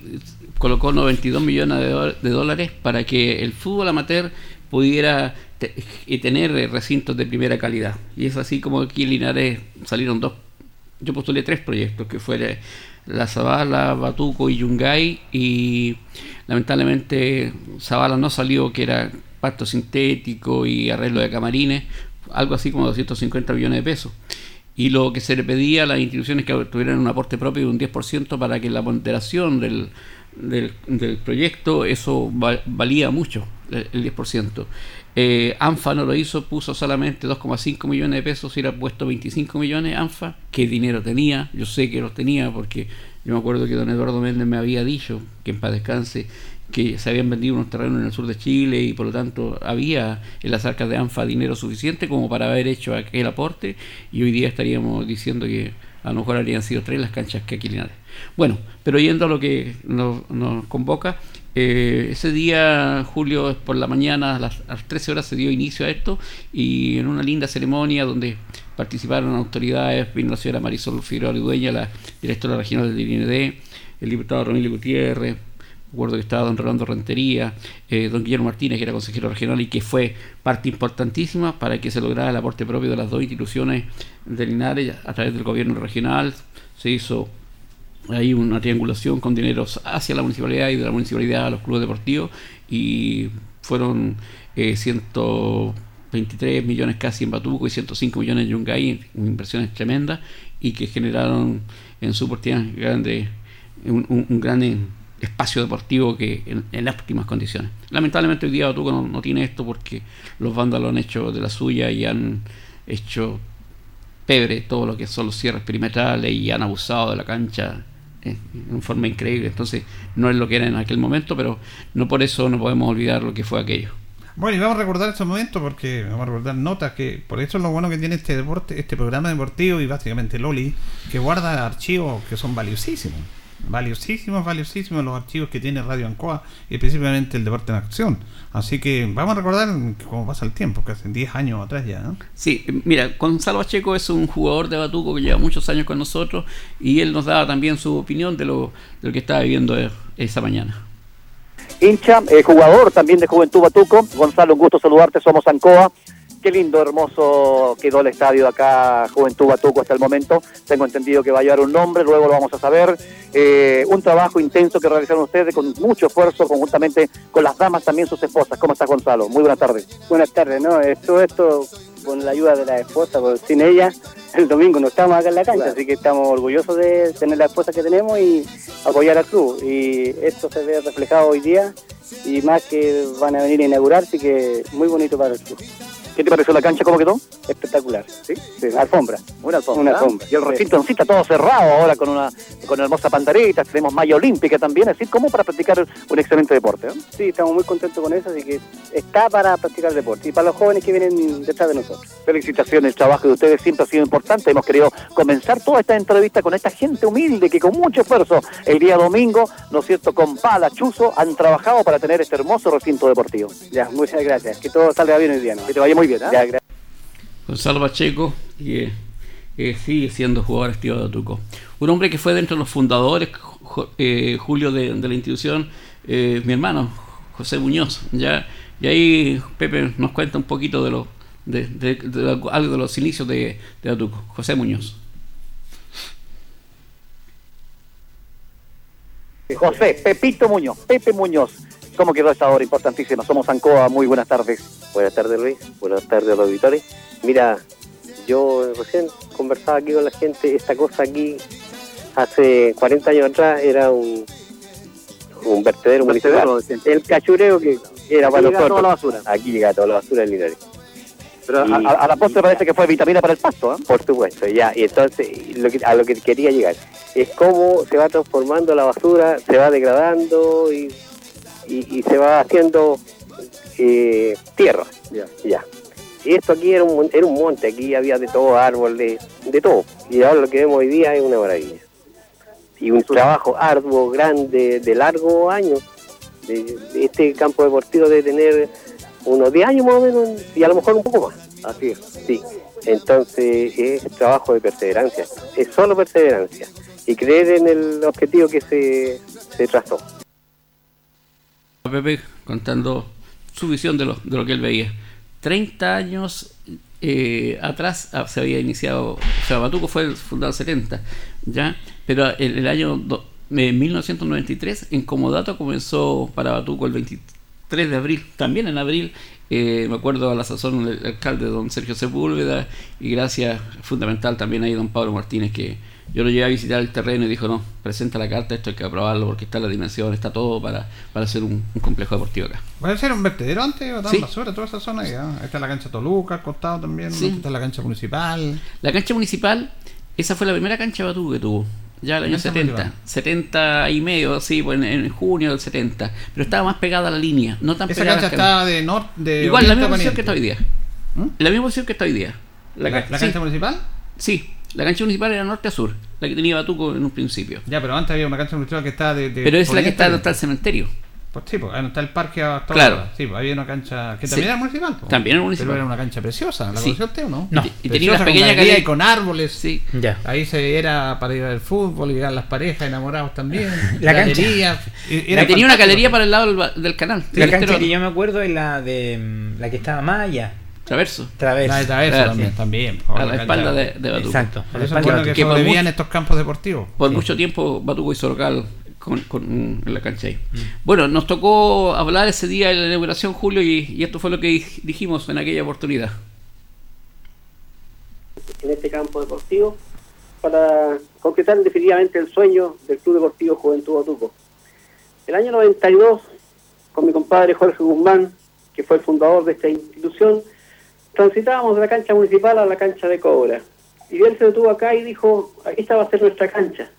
colocó 92 millones de, de dólares para que el fútbol amateur pudiera y tener eh, recintos de primera calidad. Y es así como aquí en Linares salieron dos, yo postulé tres proyectos, que fue la Zabala, Batuco y Yungay, y lamentablemente Zabala no salió, que era pasto sintético y arreglo de camarines, algo así como 250 millones de pesos. Y lo que se le pedía a las instituciones que tuvieran un aporte propio de un 10% para que la ponderación del, del, proyecto, eso va- valía mucho, el, el 10%. Eh, ANFA no lo hizo, puso solamente 2,5 millones de pesos, si hubiera puesto 25 millones ANFA, ¿qué dinero tenía? Yo sé que los tenía porque yo me acuerdo que don Eduardo Méndez me había dicho, que en paz descanse, que se habían vendido unos terrenos en el sur de Chile y por lo tanto había en las arcas de ANFA dinero suficiente como para haber hecho aquel aporte y hoy día estaríamos diciendo que a lo mejor habrían sido tres las canchas que Linares. Bueno, pero yendo a lo que nos, nos convoca, eh, ese día, Julio, por la mañana, a las, a las 13 horas se dio inicio a esto y en una linda ceremonia donde participaron autoridades, vino la señora Marisol Figueroa Dueña, la directora regional del IND, el diputado Romilio Gutiérrez, recuerdo que estaba don Rolando Rentería, eh, don Guillermo Martínez, que era consejero regional y que fue parte importantísima para que se lograra el aporte propio de las dos instituciones de Linares a través del gobierno regional. Se hizo ahí una triangulación con dineros hacia la municipalidad y de la municipalidad a los clubes deportivos y fueron eh, 123 millones casi en Batuco y 105 millones en Yungay, inversiones tremendas y que generaron en su oportunidad grande, un, gran espacio deportivo que en, en óptimas condiciones. Lamentablemente hoy día Batuco no, no tiene esto porque los vándalos han hecho de la suya y han hecho pebre todo lo que son los cierres perimetrales y han abusado de la cancha en forma increíble. Entonces no es lo que era en aquel momento, pero no por eso no podemos olvidar lo que fue aquello. Bueno, y vamos a recordar estos momentos porque vamos a recordar notas que por eso es lo bueno que tiene este deporte, este programa deportivo y básicamente Loli, que guarda archivos que son valiosísimos. Valiosísimos, valiosísimos los archivos que tiene Radio Ancoa y específicamente el deporte en acción. Así que vamos a recordar cómo pasa el tiempo, que hace 10 años atrás ya, ¿no? Sí, mira, Gonzalo Pacheco es un jugador de Batuco que lleva muchos años con nosotros y él nos daba también su opinión de lo, de lo que estaba viviendo eh, esa mañana. hincha, eh, jugador también de Juventud Batuco. Gonzalo, un gusto saludarte, somos Ancoa. Qué lindo, hermoso quedó el estadio acá, Juventud Batuco hasta el momento. Tengo entendido que va a llevar un nombre, luego lo vamos a saber. Eh, un trabajo intenso que realizaron ustedes con mucho esfuerzo, conjuntamente con las damas, también sus esposas. ¿Cómo estás, Gonzalo? Muy buenas tardes. Buenas tardes, ¿no? Eh, Todo esto con la ayuda de la esposa, porque sin ella el domingo no estamos acá en la cancha, así que estamos orgullosos de tener la esposa que tenemos y apoyar al club. Y esto se ve reflejado hoy día y más que van a venir a inaugurar, así que muy bonito para el club. ¿Qué te pareció la cancha? ¿Cómo quedó? Espectacular, ¿sí? alfombra. Una alfombra. Una alfombra. Y el recinto en sí está todo cerrado ahora con una con hermosa pandereta, tenemos malla olímpica también, así como para practicar un excelente deporte. ¿eh? Sí, estamos muy contentos con eso, así que está para practicar deporte y para los jóvenes que vienen detrás de nosotros. Felicitaciones, el trabajo de ustedes siempre ha sido importante. Hemos querido comenzar toda esta entrevista con esta gente humilde que con mucho esfuerzo el día domingo, ¿no es cierto?, con pala, chuzo, han trabajado para tener este hermoso recinto deportivo. Ya, muchas gracias. Que todo salga bien hoy día, ¿no? Que te vaya muy bien, ¿eh? Ya, gracias. Gonzalo Pacheco, que eh, sigue siendo jugador activo de Batuco. Un hombre que fue dentro de los fundadores, jo- eh, Julio, de, de la institución, eh, mi hermano, José Muñoz. Ya, y ahí Pepe nos cuenta un poquito de, lo, de, de- de lo- algo de los inicios de, de Batuco. José Muñoz. José, Pepito Muñoz, Pepe Muñoz. ¿Cómo quedó esta hora importantísima? Somos Ancoa, muy buenas tardes. Buenas tardes, Luis. Buenas tardes a los auditores. Mira, yo recién conversaba aquí con la gente. Esta cosa aquí, hace 40 años atrás, era un, un vertedero Un municipal. vertedero, El cachureo que era Aquí para nosotros. toda la basura. Aquí llega toda la basura del Linares. Pero a, Y- a- a la postre parece que fue vitamina para el pasto, ¿eh? Por supuesto, ya. Y entonces, lo que- a lo que quería llegar es cómo se va transformando la basura, se va degradando y, y- y se va haciendo eh, tierra. Ya. Y esto aquí era un, era un monte, aquí había de todo, árboles, de todo. Y ahora lo que vemos hoy día es una maravilla. Y un trabajo arduo, grande, de largo años, De- de este campo deportivo debe tener unos 10 años más o menos y a lo mejor un poco más. Así es, sí. Entonces es trabajo de perseverancia, es solo perseverancia y creer en el objetivo que se, se trazó. Pepe contando su visión de lo, que él veía. 30 años eh, atrás ah, se había iniciado, o sea, Batuco fue fundado en 70, ¿ya? Pero en el año do- eh, 1993, en Comodato comenzó para Batuco el 23 de abril, también en abril, eh, me acuerdo a la sazón el alcalde don Sergio Sepúlveda y gracias fundamental también ahí don Pablo Martínez que yo lo llevé a visitar el terreno y dijo no, presenta la carta, esto hay que aprobarlo porque está la dimensión, está todo para, para hacer un, un complejo deportivo acá. ¿Puede ser un vertedero antes? ¿O Sí. basura, toda esa zona? Ahí está la cancha Toluca, al costado también. Sí. Está la cancha municipal. La cancha municipal, esa fue la primera cancha de Batuco que tuvo. Ya el año Cancha 70. municipal. 70 y medio, sí, pues en, en junio del 70. Pero estaba más pegada a la línea, no tan Esa pegada cancha al está camino. de norte. De Igual, la oriente misma a posición que está hoy día. La misma posición que está hoy día. ¿La, ca- la sí. cancha municipal? Sí, la cancha municipal era norte a sur, la que tenía Batuco en un principio. Ya, pero antes había una cancha municipal que está de. de Pero es la que está a donde está oriente. el cementerio. Pues sí, pues está el parque hasta Claro. ahora. Sí, pues había una cancha que Sí. también era municipal. pues. También era municipal. Pero era una cancha preciosa. ¿La Sí. conoció usted o no? No. Y- y tenía Preciosa, una con pequeña galería galería. y con árboles. Sí. Ya. Ahí se era para ir al fútbol y llegar las parejas enamorados también. La Y era tenía una galería para el lado del, canal. la cancha que yo me acuerdo es la de mm, la que estaba más allá. Traverso. Traverso. La de Traverso Claro, también, sí. también. A la espalda de, de Batuco. Exacto. Por eso es bueno que sobrevivían mucho- estos campos deportivos. Por Sí. mucho tiempo Batuco hizo local con, con la cancha ahí. Mm. Bueno, nos tocó hablar ese día de la inauguración, Julio, y, y esto fue lo que dij- dijimos en aquella oportunidad. en este campo deportivo para concretar definitivamente el sueño del Club Deportivo Juventud Batuco. El año 92, con mi compadre Jorge Guzmán, que fue el fundador de esta institución, transitábamos de la cancha municipal a la cancha de Cobra. Y él se detuvo acá y dijo, esta va a ser nuestra cancha.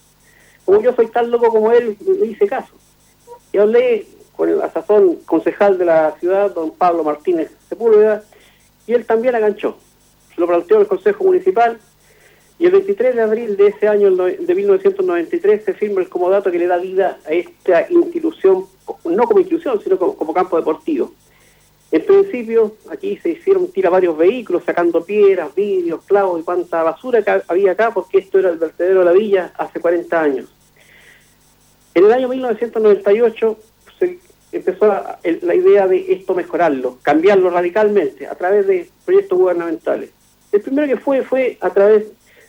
Como yo soy tan loco como él, le hice caso. Y hablé con el asazón concejal de la ciudad, don Pablo Martínez Sepúlveda, y él también aganchó. Lo planteó el Consejo Municipal y el 23 de abril de ese año, de 1993, se firma el comodato que le da vida a esta institución, no como institución, sino como, como campo deportivo. En principio, aquí se hicieron tira varios vehículos, sacando piedras, vidrios, clavos y cuanta basura que había acá, porque esto era el vertedero de la villa hace 40 años. En el año 1998 se empezó la, idea de esto mejorarlo, cambiarlo radicalmente a través de proyectos gubernamentales. El primero que fue fue a través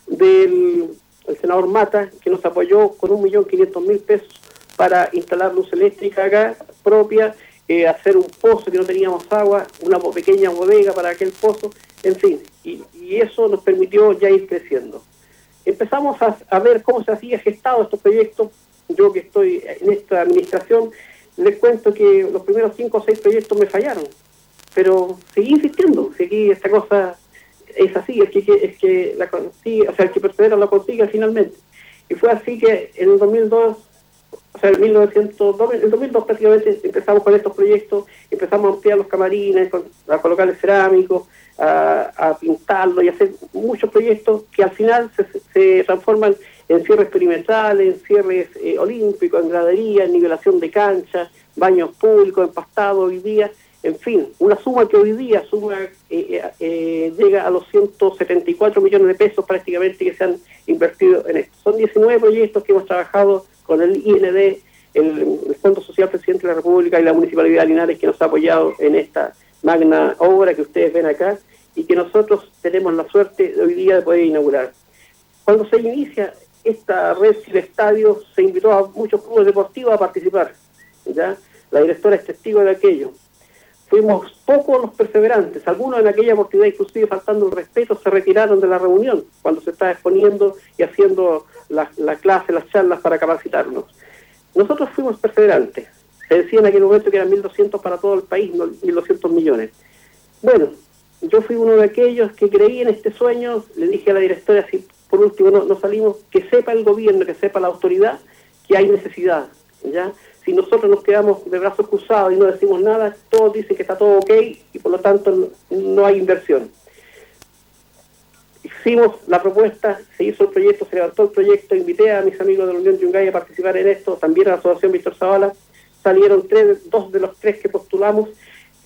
del el senador Mata, que nos apoyó con 1.500.000 pesos para instalar luz eléctrica acá propia, eh, hacer un pozo que no teníamos agua, una pequeña bodega para aquel pozo, en fin, y, eso nos permitió ya ir creciendo. Empezamos a, ver cómo se hacía gestado estos proyectos. Yo que estoy en esta administración, les cuento que los primeros cinco o seis proyectos me fallaron, pero seguí insistiendo, seguí esta cosa es así, es que, que- es que la consigue, o sea, el que persevera lo consigue finalmente. Y fue así que en el 2002, o sea, en 1902, en el 2002 prácticamente empezamos con estos proyectos, empezamos a ampliar los camarines, a colocarle cerámicos, a, a pintarlo y hacer muchos proyectos que al final se, transforman en cierres perimetrales, en cierres eh, olímpicos, en gradería, en nivelación de canchas, baños públicos, empastados hoy día, en fin, una suma que hoy día suma eh, eh, eh, llega a los 174 millones de pesos prácticamente que se han invertido en esto. Son 19 proyectos que hemos trabajado con el IND, el, Fondo Social Presidente de la República y la Municipalidad de Linares que nos ha apoyado en esta magna obra que ustedes ven acá y que nosotros tenemos la suerte hoy día de poder inaugurar. Cuando se inicia esta red de estadios, se invitó a muchos clubes deportivos a participar. La directora es testigo de aquello. Fuimos pocos los perseverantes, algunos en aquella oportunidad, inclusive faltando el respeto, se retiraron de la reunión cuando se estaba exponiendo y haciendo la, la clase, las charlas para capacitarnos. Nosotros fuimos perseverantes. Se decía en aquel momento que eran 1.200 para todo el país, no 1.200 millones. Bueno, yo fui uno de aquellos que creí en este sueño, le dije a la directora, si por último no, no salimos, que sepa el gobierno, que sepa la autoridad que hay necesidad, ¿ya? Si nosotros nos quedamos de brazos cruzados y no decimos nada, todos dicen que está todo ok y por lo tanto no, hay inversión. Hicimos la propuesta, se hizo el proyecto, se levantó el proyecto, invité a mis amigos de la Unión Yungay a participar en esto, también a la Asociación Víctor Zavala, salieron tres, dos de los tres que postulamos.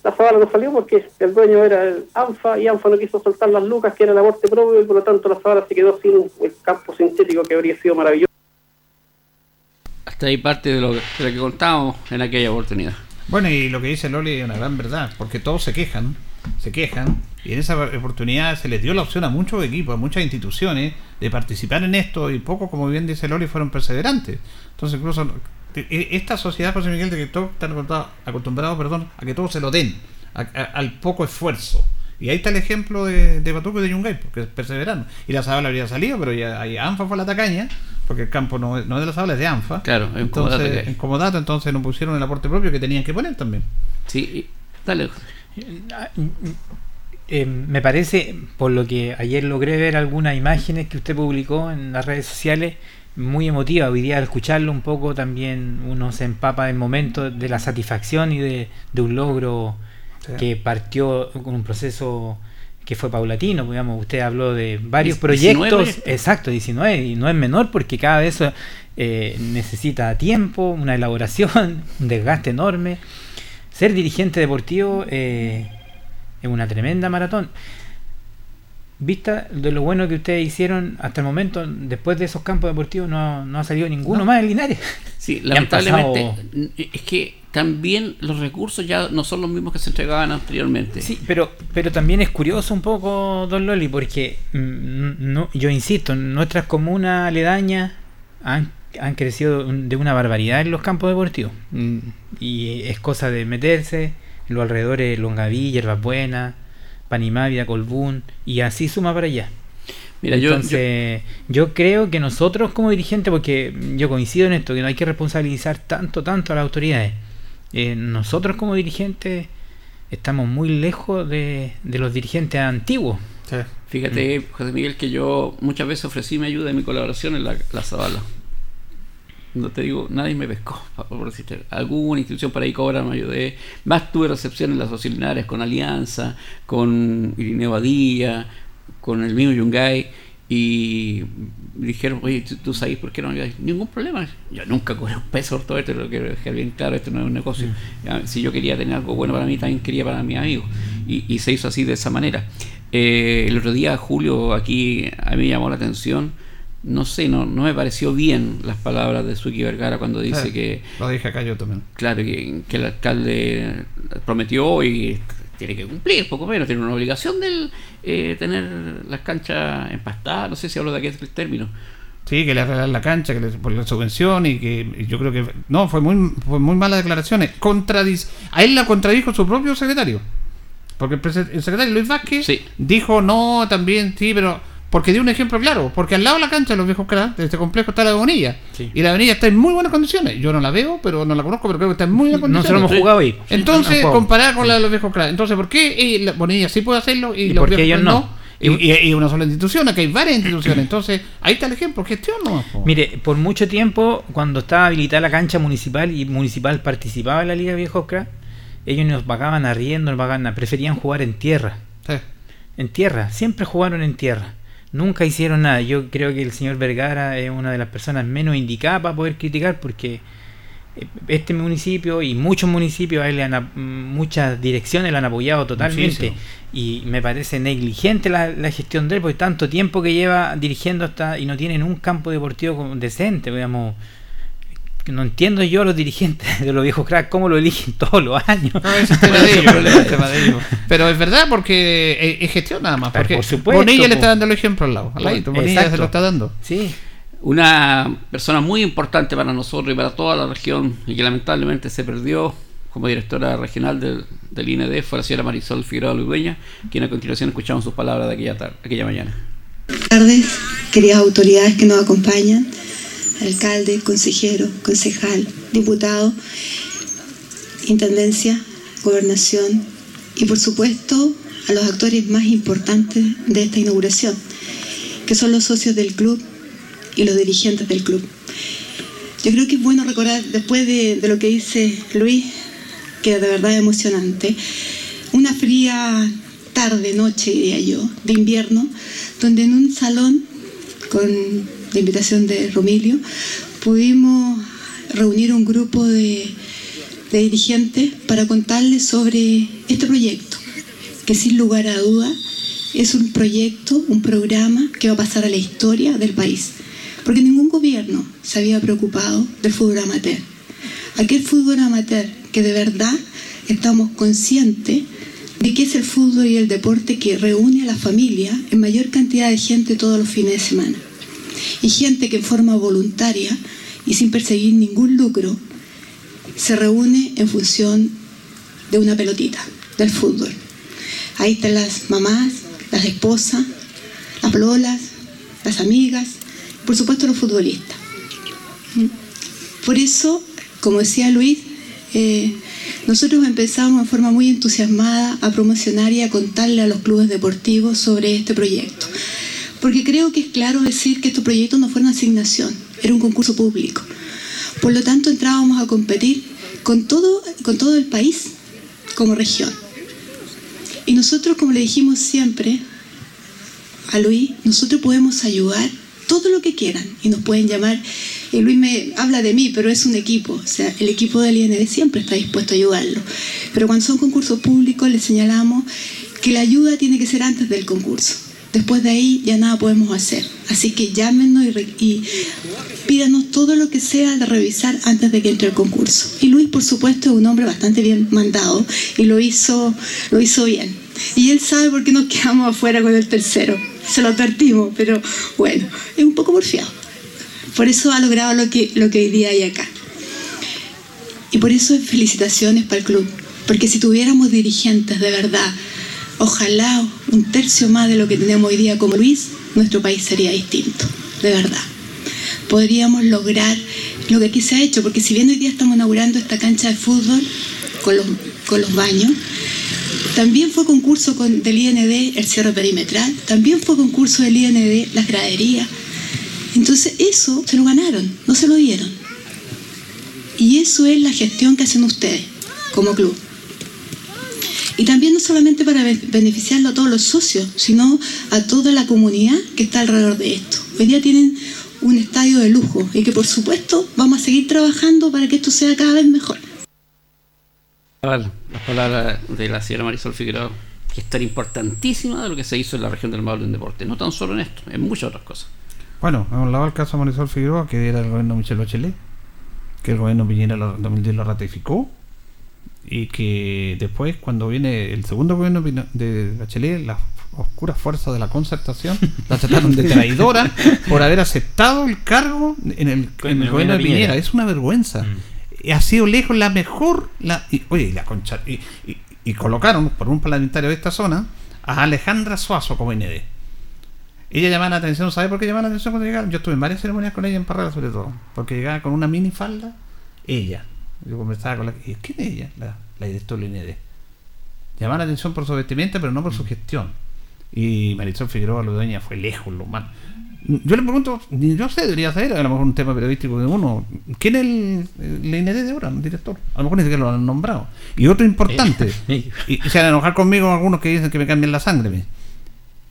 La Zavala no salió porque el dueño era el ANFA y ANFA no quiso soltar las lucas, que era el aporte propio, y por lo tanto la Zavala se quedó sin el campo sintético que habría sido maravilloso. Hasta ahí parte de lo, de lo que contábamos en aquella oportunidad. Bueno, y lo que dice Loli es una gran verdad, porque todos se quejan, se quejan, y en esa oportunidad se les dio la opción a muchos equipos, a muchas instituciones, de participar en esto, y pocos, como bien dice Loli, fueron perseverantes. Entonces, incluso e- esta sociedad, José Miguel, de que todos están acostumbrados, perdón, a que todos se lo den, a- a- al poco esfuerzo. Y ahí está el ejemplo de, de Batuco y de Yungay, porque perseveraron. Y la Zabala habría salido, pero ya ahí ANFA fue la tacaña, porque el campo no, es- no es de la Zabala, es de ANFA. Claro, entonces, hay. en comodato, entonces no pusieron el aporte propio que tenían que poner también. Sí, dale. Eh, me parece, por lo que ayer logré ver algunas imágenes que usted publicó en las redes sociales, muy emotiva. Hoy día al escucharlo un poco también uno se empapa del momento de la satisfacción y de, de un logro Sí. que partió con un proceso que fue paulatino. pues, Digamos, usted habló de varios proyectos, 19. exacto, 19, y no es menor porque cada vez eh, necesita tiempo, una elaboración, un desgaste enorme. Ser dirigente deportivo eh, es una tremenda maratón. Vista de lo bueno que ustedes hicieron hasta el momento, después de esos campos deportivos no, no ha salido ninguno No. más en Linares. Sí, pasado- lamentablemente es que también los recursos ya no son los mismos que se entregaban anteriormente. Sí, pero, pero también es curioso un poco, don Loli, porque mm, no, yo insisto, nuestras comunas aledañas han, han crecido de una barbaridad en los campos deportivos. Mm, Y es cosa de meterse en los alrededores de Longaví, Hierbas Buenas, Panimávida, Colbún, y así suma para allá. Mira, yo- Entonces, yo, creo que nosotros como dirigentes, porque yo coincido en esto, que no hay que responsabilizar tanto, tanto a las autoridades. Eh, nosotros como dirigentes estamos muy lejos de, de los dirigentes antiguos. Fíjate, José Miguel, que yo muchas veces ofrecí mi ayuda y mi colaboración en la, la Zabala. No te digo, nadie me pescó, por decirte. Alguna institución por ahí cobra, me ayudé. Más tuve recepción en las socialinares con Alianza, con Irineo Badilla, con el mismo Yungay. Y dijeron, oye, ¿tú, tú sabes por qué no me ayudas? Ningún problema. Yo nunca cobré un peso por todo esto, lo quiero dejar bien claro, esto no es un negocio. Ya, Si yo quería tener algo bueno para mí, también quería para mis amigos. Y, y se hizo así de esa manera. Eh, el otro día, Julio, aquí a mí me llamó la atención. No sé, no, no me pareció bien las palabras de Suki Vergara cuando dice Eh, que. Lo dije acá yo también. Claro, que, que el alcalde prometió y tiene que cumplir, poco menos, tiene una obligación de tener las canchas empastadas. No sé si hablo de aquel término. Sí, que le arreglan la cancha, que le por la subvención y que yo creo que no, fue muy fue muy malas declaraciones. Contradic a él la contradijo su propio secretario. Porque el, el secretario Luis Vázquez dijo no, también sí, pero porque dio un ejemplo claro, porque al lado de la cancha de los viejos cracks, de este complejo está la Bonilla. Y la avenida está en muy buenas condiciones. Yo no la veo, pero no la conozco, pero creo que está en muy buenas No condiciones. se lo hemos jugado ahí. Entonces, No comparada con la de los viejos cracks. Entonces, ¿por qué la Bonilla sí puede hacerlo y, ¿Y los viejos ellos no? Y, una sola institución, aquí hay varias instituciones. Entonces, ahí está el ejemplo, gestión po. Mire, por mucho tiempo, cuando estaba habilitada la cancha municipal y municipal participaba en la Liga Viejos Crack, ellos nos pagaban arriendo, nos pagaban, preferían jugar en tierra. En tierra, siempre jugaron en tierra. Nunca hicieron nada. Yo creo que el señor Vergara es una de las personas menos indicadas para poder criticar porque eh, este municipio y muchos municipios, le han, muchas direcciones le han apoyado totalmente. Muchísimo. Y me parece negligente la, la gestión de él, porque tanto tiempo que lleva dirigiendo hasta y no tienen un campo deportivo decente, digamos. Que No entiendo yo a los dirigentes de los viejos cracks cómo lo eligen todos los años. No, ese es tema de ellos, tema de ellos. Pero es verdad porque es, es gestión nada más. Pero Porque por supuesto, Bonilla le está dando el ejemplo al lado. Al ladito, Bonilla Exacto. se lo está dando. Sí. Una persona muy importante para nosotros y para toda la región y que lamentablemente se perdió como directora regional del, del INED fue la señora Marisol Figueroa Ludueña, quien a continuación escuchamos sus palabras de aquella, tarde, aquella mañana. Buenas tardes, queridas autoridades que nos acompañan, alcalde, consejero, concejal, diputado, intendencia, gobernación y por supuesto a los actores más importantes de esta inauguración, que son los socios del club y los dirigentes del club. Yo creo que es bueno recordar, después de, lo que dice Luis, que de verdad es emocionante, una fría tarde, noche, diría yo, de invierno, donde en un salón, con la invitación de Romilio, pudimos reunir un grupo de de dirigentes para contarles sobre este proyecto, que sin lugar a duda es un proyecto, un programa que va a pasar a la historia del país, porque ningún gobierno se había preocupado del fútbol amateur. Aquel fútbol amateur que de verdad estamos conscientes de que es el fútbol y el deporte que reúne a la familia en mayor cantidad de gente todos los fines de semana. Y gente que en forma voluntaria y sin perseguir ningún lucro se reúne en función de una pelotita, del fútbol. Ahí están las mamás, las esposas, las lolas, las amigas, por supuesto los futbolistas. Por eso, como decía Luis, eh, nosotros empezamos en forma muy entusiasmada a promocionar y a contarle a los clubes deportivos sobre este proyecto. Porque creo que es claro decir que este proyecto no fue una asignación, era un concurso público. Por lo tanto, entrábamos a competir con todo, con todo el país como región. Y nosotros, como le dijimos siempre a Luis, nosotros podemos ayudar todo lo que quieran y nos pueden llamar. Y Luis me habla de mí, pero es un equipo, o sea, el equipo del IND siempre está dispuesto a ayudarlo. Pero cuando son concursos públicos, les señalamos que la ayuda tiene que ser antes del concurso. Después de ahí ya nada podemos hacer. Así que llámenos y, y pídanos todo lo que sea de revisar antes de que entre el concurso. Y Luis, por supuesto, es un hombre bastante bien mandado y lo hizo, lo hizo bien. Y él sabe por qué nos quedamos afuera con el tercero. Se lo advertimos, pero bueno, es un poco porfiado. Por eso ha logrado lo que, lo que hoy día hay acá. Y por eso felicitaciones para el club. Porque si tuviéramos dirigentes de verdad, ojalá un tercio más de lo que tenemos hoy día como Luis, nuestro país sería distinto, de verdad. Podríamos lograr lo que aquí se ha hecho, porque si bien hoy día estamos inaugurando esta cancha de fútbol con los, baños, también fue concurso con, del IND el cierre perimetral, también fue concurso del IND las graderías. Entonces eso se lo ganaron, no se lo dieron. Y eso es la gestión que hacen ustedes como club. Y también no solamente para be- beneficiarlo a todos los socios, sino a toda la comunidad que está alrededor de esto. Hoy día tienen un estadio de lujo y que por supuesto vamos a seguir trabajando para que esto sea cada vez mejor. Las palabras de la señora Marisol Figueroa, historia importantísima de lo que se hizo en la región del Maule en deporte, no tan solo en esto, en muchas otras cosas. Bueno, hemos hablado del caso de Marisol Figueroa, que era el gobierno de Michelle Bachelet, que el gobierno Piñera lo- en 2010 lo ratificó, y que después, cuando viene el segundo gobierno de Bachelet, las oscuras fuerzas de la concertación la trataron de traidora por haber aceptado el cargo en el, en el gobierno de Piñera. Es una vergüenza. Ha sido lejos la mejor. La, y, oye, y la concha. Y, y- y colocaron por un parlamentario de esta zona a Alejandra Suazo como ND. Ella llamaba la atención, ¿sabe por qué llamaba la atención cuando llegaba? Yo estuve en varias ceremonias con ella en Parrera sobre todo, porque llegaba con una mini falda, ella. Yo conversaba con la... ¿y ¿Quién es ella? La, la directora del IND. Llamaba la atención por su vestimenta, pero no por su gestión. Y Marisol Figueroa Ludueña fue lejos, lo más. Yo le pregunto, yo sé, debería saber, a lo mejor un tema periodístico de uno. ¿Quién es el, el IND de ahora, el director? A lo mejor ni siquiera lo han nombrado. Y otro importante, y, y se van a enojar conmigo algunos que dicen que me cambian la sangre.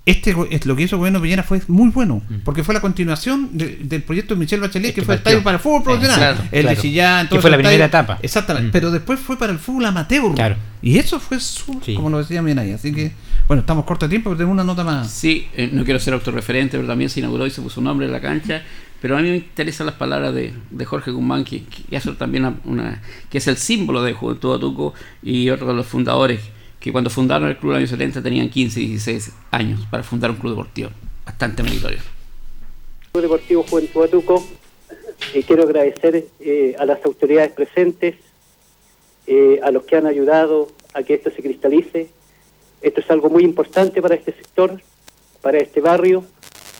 Este, lo que hizo el gobierno Piñera fue muy bueno, porque fue la continuación de- del proyecto de Michelle Bachelet, que, que fue el estadio para el fútbol Sí, profesional. claro, el claro. de Chillán, Que todo fue ese la primera estadio. etapa. Exactamente, Mm. pero después fue para el fútbol amateur. Claro. Y eso fue su, como lo decía bien ahí. Así que, bueno, estamos corto de tiempo, pero tenemos una nota más. Sí, eh, no quiero ser autorreferente, pero también se inauguró y se puso un nombre en la cancha. Pero a mí me interesan las palabras de, de Jorge Guzmán, que, que también una, una- que es el símbolo de Juventud Atuco y otro de los fundadores, que cuando fundaron el club en el año 70 tenían 15 y 16 años para fundar un club deportivo. Bastante meritorio. Club Deportivo Juventud Atuco. Eh, quiero agradecer eh, a las autoridades presentes, eh, a los que han ayudado a que esto se cristalice. Esto es algo muy importante para este sector, para este barrio.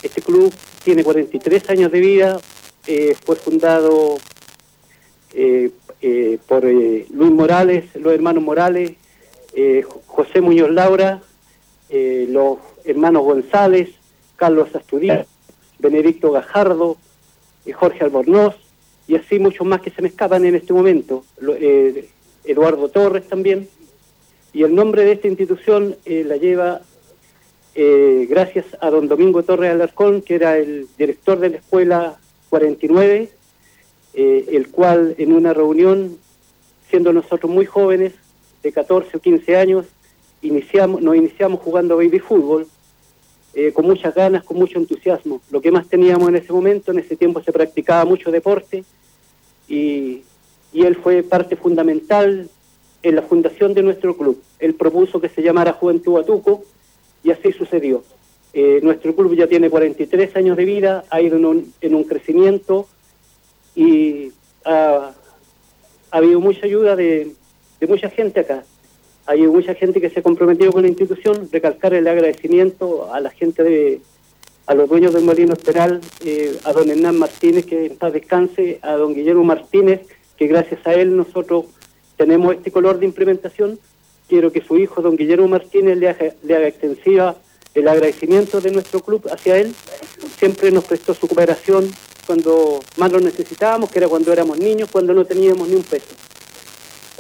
Este club tiene 43 años de vida, eh, fue fundado eh, eh, por Luis Morales, los hermanos Morales, eh, Jo- José Muñoz Laura, eh, los hermanos González, Carlos Astudillo, Benedicto Gajardo, eh, Jorge Albornoz, y así muchos más que se me escapan en este momento, eh, Eduardo Torres también, y el nombre de esta institución la lleva gracias a don Domingo Torres Alarcón, que era el director de la escuela 49, eh, el cual en una reunión siendo nosotros muy jóvenes, de 14 o 15 años, iniciamos, nos iniciamos jugando baby fútbol, eh, con muchas ganas, con mucho entusiasmo. Lo que más teníamos en ese momento, en ese tiempo se practicaba mucho deporte y, y él fue parte fundamental en la fundación de nuestro club. Él propuso que se llamara Juventud Batuco y así sucedió. Eh, nuestro club ya tiene 43 años de vida, ha ido en un, en un crecimiento y ha, ha habido mucha ayuda de, de mucha gente acá. Hay mucha gente que se ha comprometido con la institución, recalcar el agradecimiento a la gente de, a los dueños del Molino Esperal, eh, a don Hernán Martínez, que en paz descanse, a don Guillermo Martínez, que gracias a él nosotros tenemos este color de implementación. Quiero que su hijo, don Guillermo Martínez, le haga, le haga extensiva el agradecimiento de nuestro club hacia él. Siempre nos prestó su cooperación cuando más lo necesitábamos, que era cuando éramos niños, cuando no teníamos ni un peso.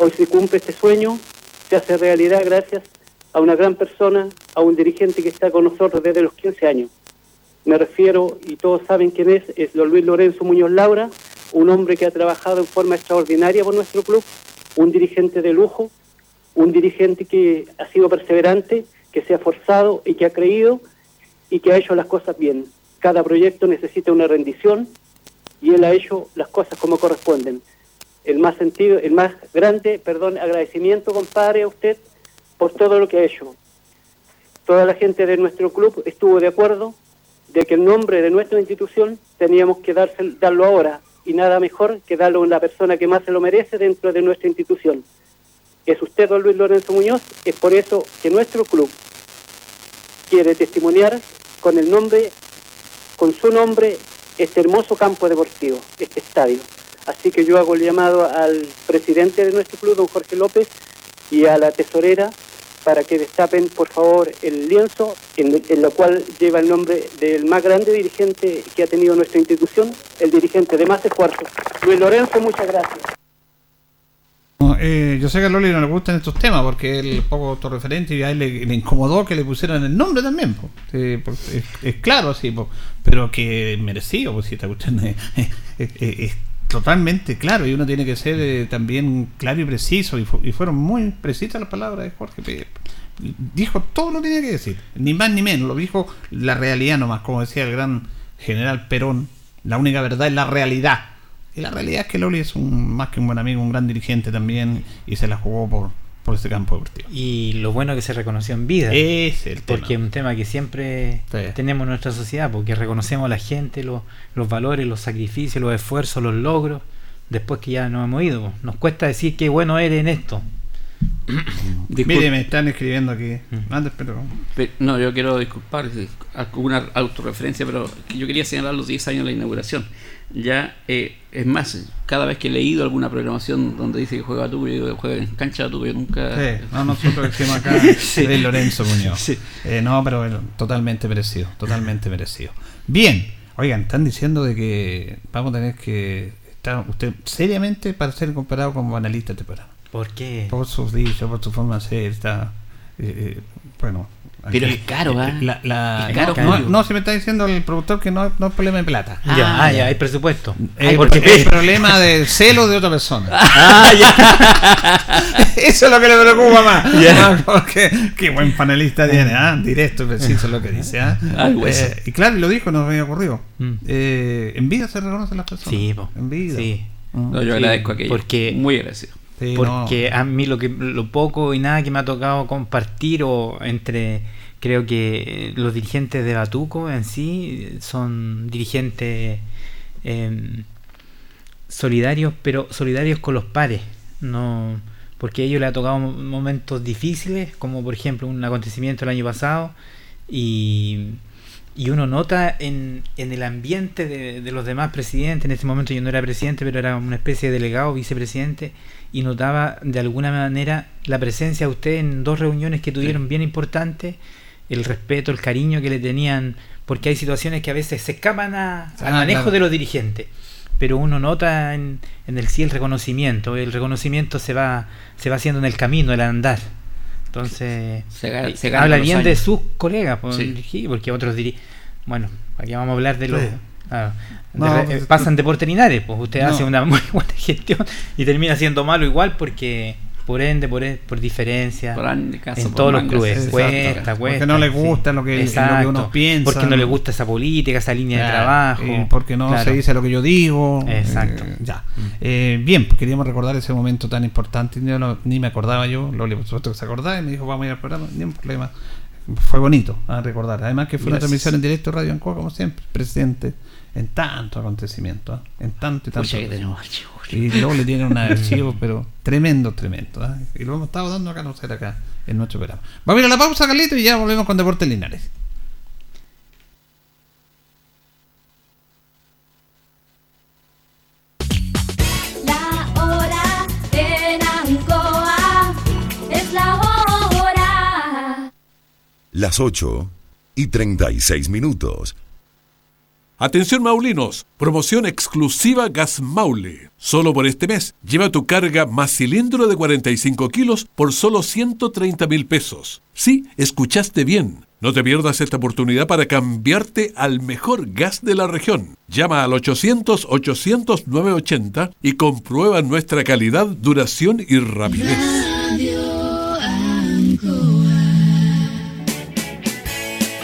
Hoy se cumple este sueño, se hace realidad gracias a una gran persona, a un dirigente que está con nosotros desde los 15 años. Me refiero, y todos saben quién es, es don Luis Lorenzo Muñoz Laura, un hombre que ha trabajado en forma extraordinaria por nuestro club, un dirigente de lujo, un dirigente que ha sido perseverante, que se ha forzado y que ha creído y que ha hecho las cosas bien. Cada proyecto necesita una rendición y él ha hecho las cosas como corresponden el más sentido, el más grande, perdón, agradecimiento, compadre, a usted por todo lo que ha hecho. Toda la gente de nuestro club estuvo de acuerdo de que el nombre de nuestra institución teníamos que darse, darlo ahora y nada mejor que darlo a la persona que más se lo merece dentro de nuestra institución. Es usted, don Luis Lorenzo Muñoz, es por eso que nuestro club quiere testimoniar con el nombre, con su nombre, este hermoso campo deportivo, este estadio. Así que yo hago el llamado al presidente de nuestro club, don Jorge López, y a la tesorera para que destapen, por favor, el lienzo en, en lo cual lleva el nombre del más grande dirigente que ha tenido nuestra institución, el dirigente de más esfuerzo. Luis Lorenzo, muchas gracias. Eh, yo sé que a Loli no le gustan estos temas porque él es poco autorreferente y a él le, le incomodó que le pusieran el nombre también. po. Sí, porque es, es claro así, po. pero que merecido, pues si esta cuestión es, es- es- es totalmente claro y uno tiene que ser eh, también claro y preciso y, fu- y fueron muy precisas las palabras de Jorge. Pe- Dijo todo lo que tenía que decir, ni más ni menos, lo dijo la realidad nomás, como decía el gran general Perón, la única verdad es la realidad. Y la realidad es que Loli es un más que un buen amigo, un gran dirigente también, y se la jugó por, por ese campo deportivo. Y lo bueno que se reconoció en vida. Es el tema. Porque es un tema que siempre tenemos en nuestra sociedad, porque reconocemos a la gente, los, los valores, los sacrificios, los esfuerzos, los logros, después que ya nos hemos ido. Nos cuesta decir qué bueno eres en esto. Mire, me están escribiendo aquí. Antes, pero. Pe- No, yo quiero disculpar eh, alguna autorreferencia, pero yo quería señalar los 10 años de la inauguración. Ya, eh, es más, cada vez que he leído alguna programación donde dice que juega Batuco, yo digo que juega en cancha Batuco, yo nunca. Sí, no, nosotros decimos acá Sí. de Lorenzo Muñoz. Sí. Eh, no, pero bueno, totalmente merecido, totalmente merecido. Bien, oigan, están diciendo de que vamos a tener que estar usted seriamente para ser comparado como analista de programa. ¿Por qué? Por sus dichos, por su forma de ser, está. eh, eh, bueno. Pero es caro, ¿ah? La, la- Es caro, no, no, se me está diciendo el productor que no, no es problema de plata. Ya, ah, ya, hay presupuesto. Es, Porque- es problema de celo de otra persona. Ah, ya. Eso es lo que le preocupa más. Ah, Porque qué buen panelista tiene, ¿ah? Directo y preciso lo que dice, ¿ah? Eh, y claro, y lo dijo, nos había ocurrido. Mm. Eh, en vida se reconocen las personas. Sí, po. En vida. Sí. Mm. No, yo Sí, agradezco aquello. porque- Muy agradecido. Porque a mí lo que lo poco y nada que me ha tocado compartir o entre creo que los dirigentes de Batuco en sí son dirigentes em, solidarios pero solidarios con los pares no porque a ellos les ha tocado mo- momentos difíciles como por ejemplo un acontecimiento el año pasado y y uno nota en, en el ambiente de, de los demás presidentes, en ese momento yo no era presidente, pero era una especie de delegado, vicepresidente, y notaba de alguna manera la presencia de usted en dos reuniones que tuvieron bien importantes, el respeto, el cariño que le tenían, porque hay situaciones que a veces se escapan a- al Ah, manejo claro. de los dirigentes, pero uno nota en, en el sí el reconocimiento, el reconocimiento se va, se va haciendo en el camino, el andar. Entonces, Se se habla bien de sus colegas, pues, Sí. porque otros diri bueno, aquí vamos a hablar de los, Sí. Ah, No, de pues, pasan deportes Linares, pues usted No. hace una muy buena gestión y termina siendo malo igual porque por ende, por, e- por diferencia, Por ande, caso, en por todos los clubes, exacto. cuesta, Porque cuesta. no le gusta lo que- lo que Exacto. uno piensa. Porque no le gusta esa política, esa línea de trabajo. eh, porque no Claro. se dice lo que yo digo. Exacto. Eh, ya. Eh, bien, pues queríamos recordar ese momento tan importante. Yo no- ni me acordaba yo. Loli, por supuesto que se acordaba y me dijo, vamos a ir al programa. Ni un problema. Fue bonito a recordar. Además que fue una transmisión en directo Radio Ancoa, como siempre, presente en tanto acontecimiento, ¿ah? en tanto y tanto. Pucha, que tenemos archivos. Y luego le tienen un archivo, pero tremendo, tremendo. ¿ah? Y lo hemos estado dando a conocer acá en nuestro programa. Vamos a ir a la pausa, Carlito, y ya volvemos con Deportes Linares. Las 8 y 36 minutos. Atención Maulinos, promoción exclusiva Gas Maule. Solo por este mes, lleva tu carga más cilindro de 45 kilos por solo 130 mil pesos. Sí, escuchaste bien. No te pierdas esta oportunidad para cambiarte al mejor gas de la región. Llama al 800-800-980 y comprueba nuestra calidad, duración y rapidez.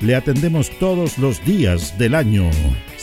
Le atendemos todos los días del año.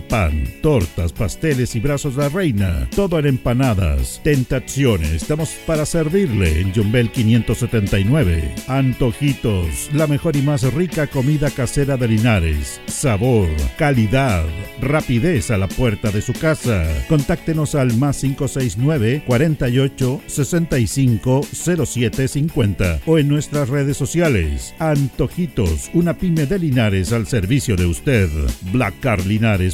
pan, tortas, pasteles y brazos de la reina. Todo en empanadas. Tentazione. Estamos para servirle en Jumbel 579. Antojitos. La mejor y más rica comida casera de Linares. Sabor, calidad, rapidez a la puerta de su casa. Contáctenos al más 569 48 65 07 50 o en nuestras redes sociales. Antojitos, una pyme de Linares al servicio de usted. Black Car Linares,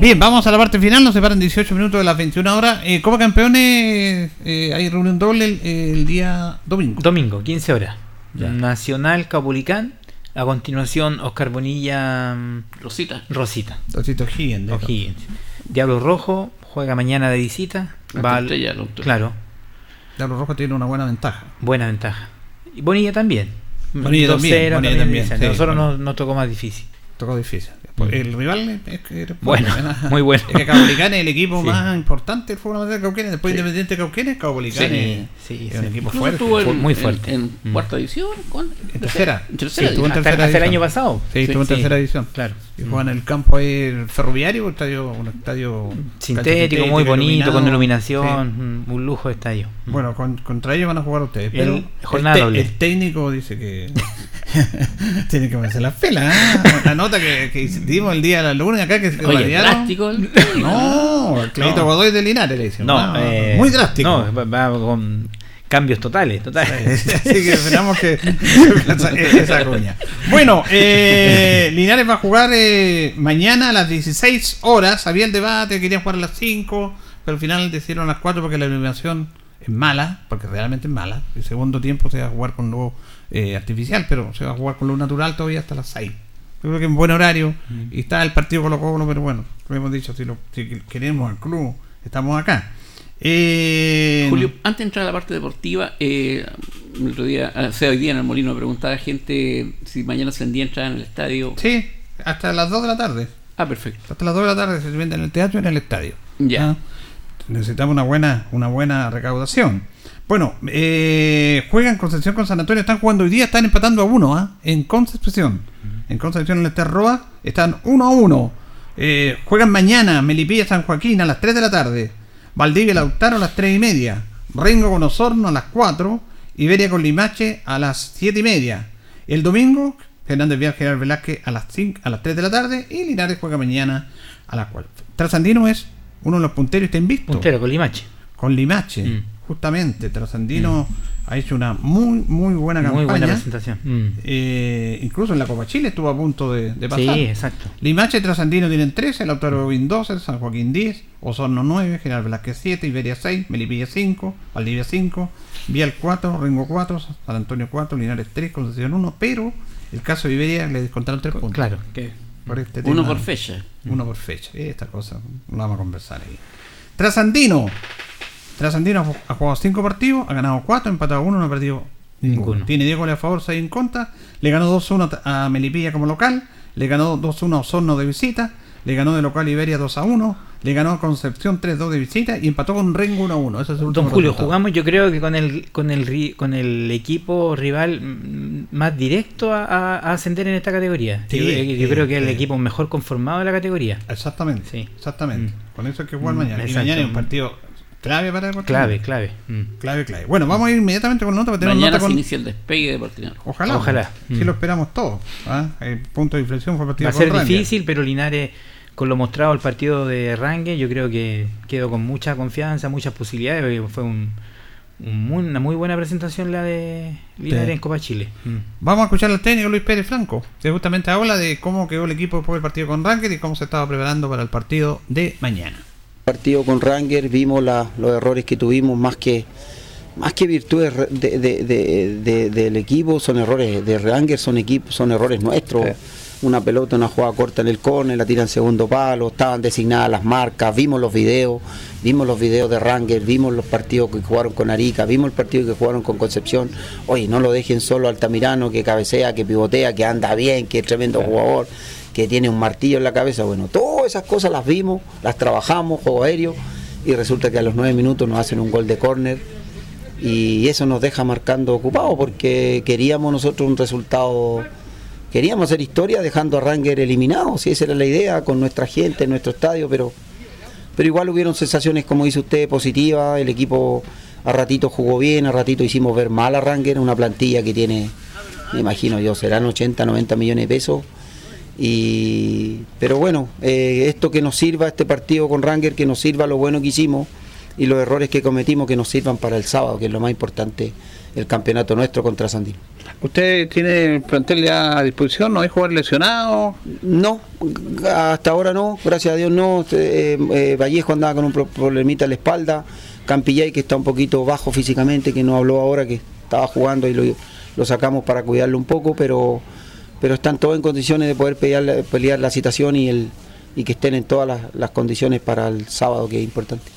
Bien, vamos a la parte final, nos separan 18 minutos de las 21 horas. Eh, como campeones, eh, hay reunión doble el, el día domingo. Domingo, 15 horas. Nacional Capulicán. A continuación, Oscar Bonilla. mm, Rosita. Rosita. Rosita O'Higgins. O'Higgins. Diablo Rojo juega mañana de visita. Va al-. Claro, Diablo Rojo tiene una buena ventaja. buena ventaja. Y Bonilla también. Bonilla 2-0 también, Bonilla también, dicen. sí, Nosotros bueno. nos, nos tocó más difícil. Tocó difícil. Pues, El rival es que era- Bueno, muy bueno. Es que Caupolicán es el equipo Sí. más importante del fútbol nacional de Cauquenes. Después Sí. Independiente de Cauquenes, Caupolicán Sí, es, sí, es un equipo Incluso fuerte. estuvo en, Fue muy fuerte. En, Mm. cuarta división. ¿cuándo? En tercera. En tercera Sí, estuvo en división. Hasta- tercera hasta el año pasado. Sí, estuvo en tercera división. Claro. Y juega en el campo ahí el ferroviario, un estadio, un estadio Sintético, muy bonito, con iluminación, Sí. un lujo de estadio. Bueno, con- contra ellos van a jugar ustedes. El- Pero jornada el, te- doble. el técnico dice que tiene que ponerse las pelas. ¿eh? La nota que, que dimos el día de la luna acá que se Oye, drástico. el- No, el Clavito No. Godoy de Linares le dicen. No, Ah, eh, muy drástico. No, va, va con cambios totales, totales. Así que esperamos que esa, esa cuña. Bueno, eh, Linares va a jugar eh, mañana a las 16 horas. Había el debate, querían jugar a las 5, pero al final decidieron a las 4 porque la iluminación es mala, porque realmente es mala. El segundo tiempo se va a jugar con luz eh, artificial, pero se va a jugar con luz natural todavía hasta las 6. Yo creo que es un buen horario. Y está el partido Colo Colo, pero bueno, como hemos dicho, si, lo, si queremos al club, estamos acá. Eh, Julio, antes de entrar a la parte deportiva, eh, el otro día, o sea, hoy día en el Molino me preguntaba gente si mañana se vendía entrar en el estadio. Sí, hasta las 2 de la tarde. Ah, perfecto. Hasta las 2 de la tarde se vende en el teatro y en el estadio. Ya. Ah, Necesitamos una buena, una buena recaudación. Bueno, eh, juegan Concepción con San Antonio, están jugando hoy día, están empatando a uno, ¿ah? En Concepción. En Concepción en el Terroa están 1 a 1. Eh, juegan mañana Melipilla San Joaquín a las 3 de la tarde. Valdivia Lautaro a las 3 y media. Rengo con Osorno a las 4. Iberia con Limache a las 7 y media. El domingo, Fernández Vial General Velázquez a las 5, a las 3 de la tarde. Y Linares juega mañana a las 4. Trasandino es uno de los punteros, está invicto. Puntero con Limache. Con Limache, Mm. justamente. Trasandino ha hecho una muy, muy buena Muy campaña. buena presentación. Mm. Eh, incluso en la Copa Chile estuvo a punto de, de pasar. Sí, exacto. Limache y Trasandino tienen 13, Lautaro Bobín 12, San Joaquín 10, Osorno 9, General Velázquez 7, Iberia 6, Melipilla 5, Valdivia 5, Vial 4, Rengo 4, San Antonio 4, Linares 3, Concepción 1, pero el caso de Iberia le descontaron 3 puntos. Claro, que por este Uno tema. por fecha. Uno por fecha. Esta cosa lo vamos a conversar ahí. Trasandino. Trasandino ha ju- ha jugado 5 partidos, ha ganado 4, empatado 1, no ha perdido ninguno. Ninguno. Tiene 10 goles a favor, 6 en contra. Le ganó 2-1 a Melipilla como local. Le ganó 2-1 a Osorno de visita. Le ganó de local Iberia 2-1. Le ganó a Concepción 3-2 de visita. Y empató con Rengo 1-1. Ese es el último Don Julio, resultado. jugamos yo creo que con el con el con el equipo rival mm, más directo a, a- ascender en esta categoría. Sí, yo yo sí, creo que es el equipo mejor conformado de la categoría. Exactamente. Sí. Exactamente. Con eso hay que jugar Mm, mañana. Y exacto. mañana es un partido clave para Deportivo. Clave, clave. Mm. Clave, clave. Bueno, vamos a ir inmediatamente con nota. porque tenemos Mañana nota se con... inicia el despegue de Portinari. Ojalá. Ojalá. Sí, Mm. lo esperamos todos. ¿ah? El punto de inflexión fue el partido Va a ser difícil, pero Linares, con lo mostrado el partido de Rangue, yo creo que quedó con mucha confianza, muchas posibilidades. porque Fue un, un muy- una muy buena presentación la de Linares Sí. en Copa Chile. Mm. Vamos a escuchar al técnico Luis Pérez Franco, que justamente habla de cómo quedó el equipo después del partido con Ranger y cómo se estaba preparando para el partido de mañana. Partido con Ranger vimos la- los errores que tuvimos más que más que virtudes re- de- de- de- de- del equipo son errores de Ranger son equipos son errores nuestros. Una pelota una jugada corta en el córner la tiran segundo palo estaban designadas las marcas vimos los videos vimos los videos de Ranger vimos los partidos que jugaron con Arica vimos el partido que jugaron con Concepción. Oye no lo dejen solo al Altamirano que cabecea que pivotea que anda bien que es tremendo jugador que tiene un martillo en la cabeza. Bueno, todas esas cosas las vimos, las trabajamos, juego aéreo, y resulta que a los nueve minutos nos hacen un gol de córner y eso nos deja marcando ocupado porque queríamos nosotros un resultado, queríamos hacer historia dejando a Ranger eliminado, si esa era la idea, con nuestra gente en nuestro estadio, pero, pero igual hubieron sensaciones, como dice usted, positivas, el equipo a ratito jugó bien, a ratito hicimos ver mal a Ranger, una plantilla que tiene, me imagino yo, serán 80, 90 millones de pesos. Y, pero bueno, eh, esto que nos sirva, este partido con Ranger, que nos sirva lo bueno que hicimos y los errores que cometimos, que nos sirvan para el sábado, que es lo más importante, el campeonato nuestro contra Sandino. ¿Usted tiene el plantel ya a disposición? ¿No hay jugadores lesionados? No, hasta ahora no, gracias a Dios no. Eh, eh, Vallejo andaba con un pro- problemita en la espalda. Campillay que está un poquito bajo físicamente, que no habló ahora, que estaba jugando y lo, lo sacamos para cuidarlo un poco, pero, pero están todos en condiciones de poder pelear, la citación y, el, y que estén en todas las condiciones para el sábado, que es importante.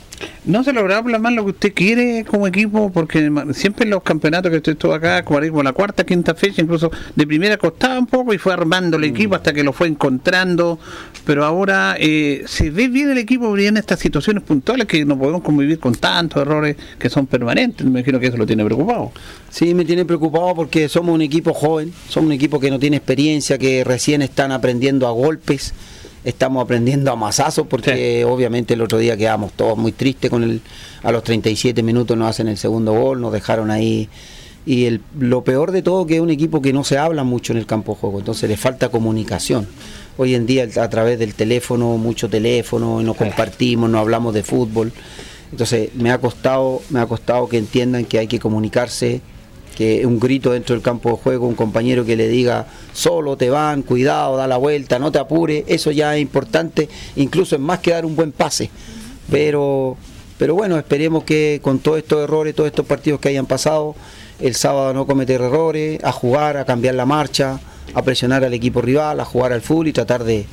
¿No se lograba plasmar lo que usted quiere como equipo? Porque siempre en los campeonatos que usted estuvo acá, como la cuarta, quinta fecha, incluso de primera costaba un poco y fue armando el equipo hasta que lo fue encontrando. Pero ahora eh, se ve bien el equipo bien en estas situaciones puntuales que no podemos convivir con tantos errores que son permanentes. Me imagino que eso lo tiene preocupado. Sí, me tiene preocupado porque somos un equipo joven, somos un equipo que no tiene experiencia, que recién están aprendiendo a golpes, estamos aprendiendo a mazazos, porque obviamente el otro día quedamos todos muy tristes con el, a los 37 minutos nos hacen el segundo gol, nos dejaron ahí. Y el, lo peor de todo que es un equipo que no se habla mucho en el campo de juego, entonces le falta comunicación. Hoy en día a través del teléfono, mucho teléfono, y no compartimos, no hablamos de fútbol. Entonces me ha costado, me ha costado que entiendan que hay que comunicarse, que un grito dentro del campo de juego, un compañero que le diga solo te van, cuidado, da la vuelta, no te apures, eso ya es importante, incluso es más que dar un buen pase. Pero, pero bueno, esperemos que con todos estos errores, todos estos partidos que hayan pasado, el sábado no cometer errores, a jugar, a cambiar la marcha, a presionar al equipo rival, a jugar al fútbol y tratar de,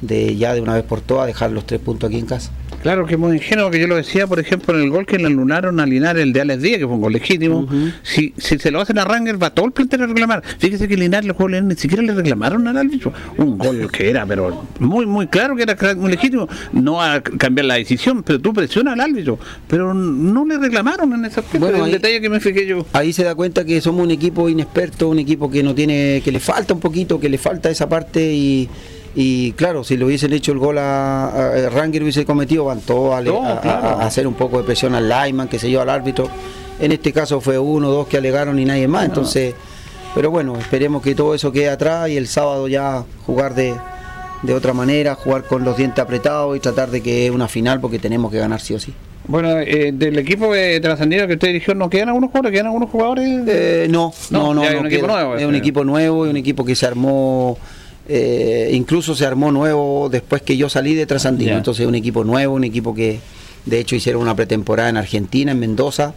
de ya de una vez por todas dejar los tres puntos aquí en casa. Claro que es muy ingenuo que yo lo decía, por ejemplo, en el gol que le anunaron a Linares, el de Alex Díaz, que fue un gol legítimo. si, si se lo hacen a Ranger, va todo el plantel a reclamar. Fíjese que Linares, los jugadores ni siquiera le reclamaron al árbitro. Un gol que era, pero muy, muy claro que era muy legítimo. No a cambiar la decisión, pero tú presionas al árbitro. Pero no le reclamaron en ese aspecto. Bueno, el detalle que me fijé yo. Ahí se da cuenta que somos un equipo inexperto, un equipo que no tiene, que le falta un poquito, que le falta esa parte y, y claro, si le hubiesen hecho el gol a, a- Ranger hubiese cometido, van todos a, No, a- a- claro. a hacer un poco de presión al lineman, que se yo, al árbitro. En este caso fue uno, dos que alegaron y nadie más, entonces, pero bueno, esperemos que todo eso quede atrás y el sábado ya jugar de, de otra manera, jugar con los dientes apretados y tratar de que es una final porque tenemos que ganar sí o sí. Bueno, eh, del equipo de trascendido que usted dirigió, ¿no quedan algunos jugadores? ¿Quedan algunos jugadores? Eh, no, no, no. no un equipo queda. nuevo. Es un equipo nuevo, es un equipo que se armó, eh, incluso se armó nuevo después que yo salí de Trasandino. Ya. Entonces es un equipo nuevo, un equipo que de hecho hicieron una pretemporada en Argentina, en Mendoza.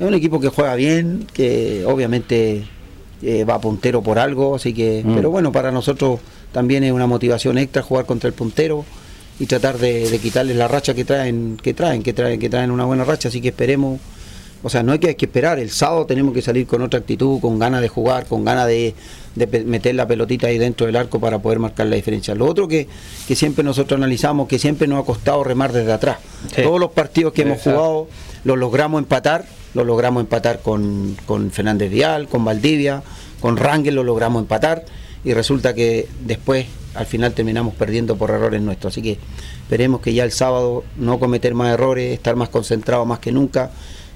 Es un equipo que juega bien, que obviamente eh, va puntero por algo, así que, Mm. pero bueno, para nosotros también es una motivación extra jugar contra el puntero y tratar de, de quitarles la racha que traen, que traen, que traen, que traen una buena racha, así que esperemos, o sea, no hay que, hay que esperar, el sábado tenemos que salir con otra actitud, con ganas de jugar, con ganas de, meter la pelotita ahí dentro del arco para poder marcar la diferencia. Lo otro que, que siempre nosotros analizamos, que siempre nos ha costado remar desde atrás. Todos los partidos que hemos Exacto. jugado los logramos empatar, los logramos empatar con, con Fernández Vial, con Valdivia, con Rangel lo logramos empatar y resulta que después al final terminamos perdiendo por errores nuestros. Así que esperemos que ya el sábado no cometer más errores, estar más concentrados más que nunca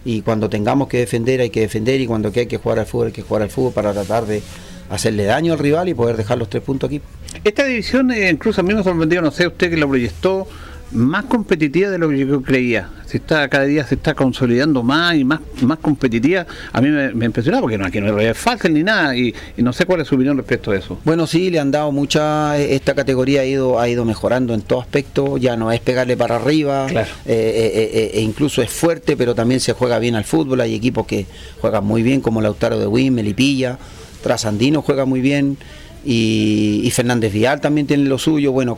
y cuando tengamos que defender hay que defender y cuando hay que jugar al fútbol hay que jugar al fútbol para tratar de hacerle daño al rival y poder dejar los tres puntos aquí. Esta división, eh, incluso a mí me sorprendió, no sé usted que la proyectó, más competitiva de lo que yo creía. Se está, cada día se está consolidando más y más, más competitiva. A mí me, me impresionó porque no, aquí no es fácil ni nada y, y no sé cuál es su opinión respecto a eso. Bueno, sí, le han dado mucha. Esta categoría ha ido, ha ido mejorando en todo aspecto. Ya no es pegarle para arriba, eh, eh, eh, e incluso es fuerte, pero también se juega bien al fútbol. Hay equipos que juegan muy bien, como Lautaro de Wim, Melipilla, Trasandino juega muy bien. Y, Fernández Vial también tiene lo suyo. Bueno,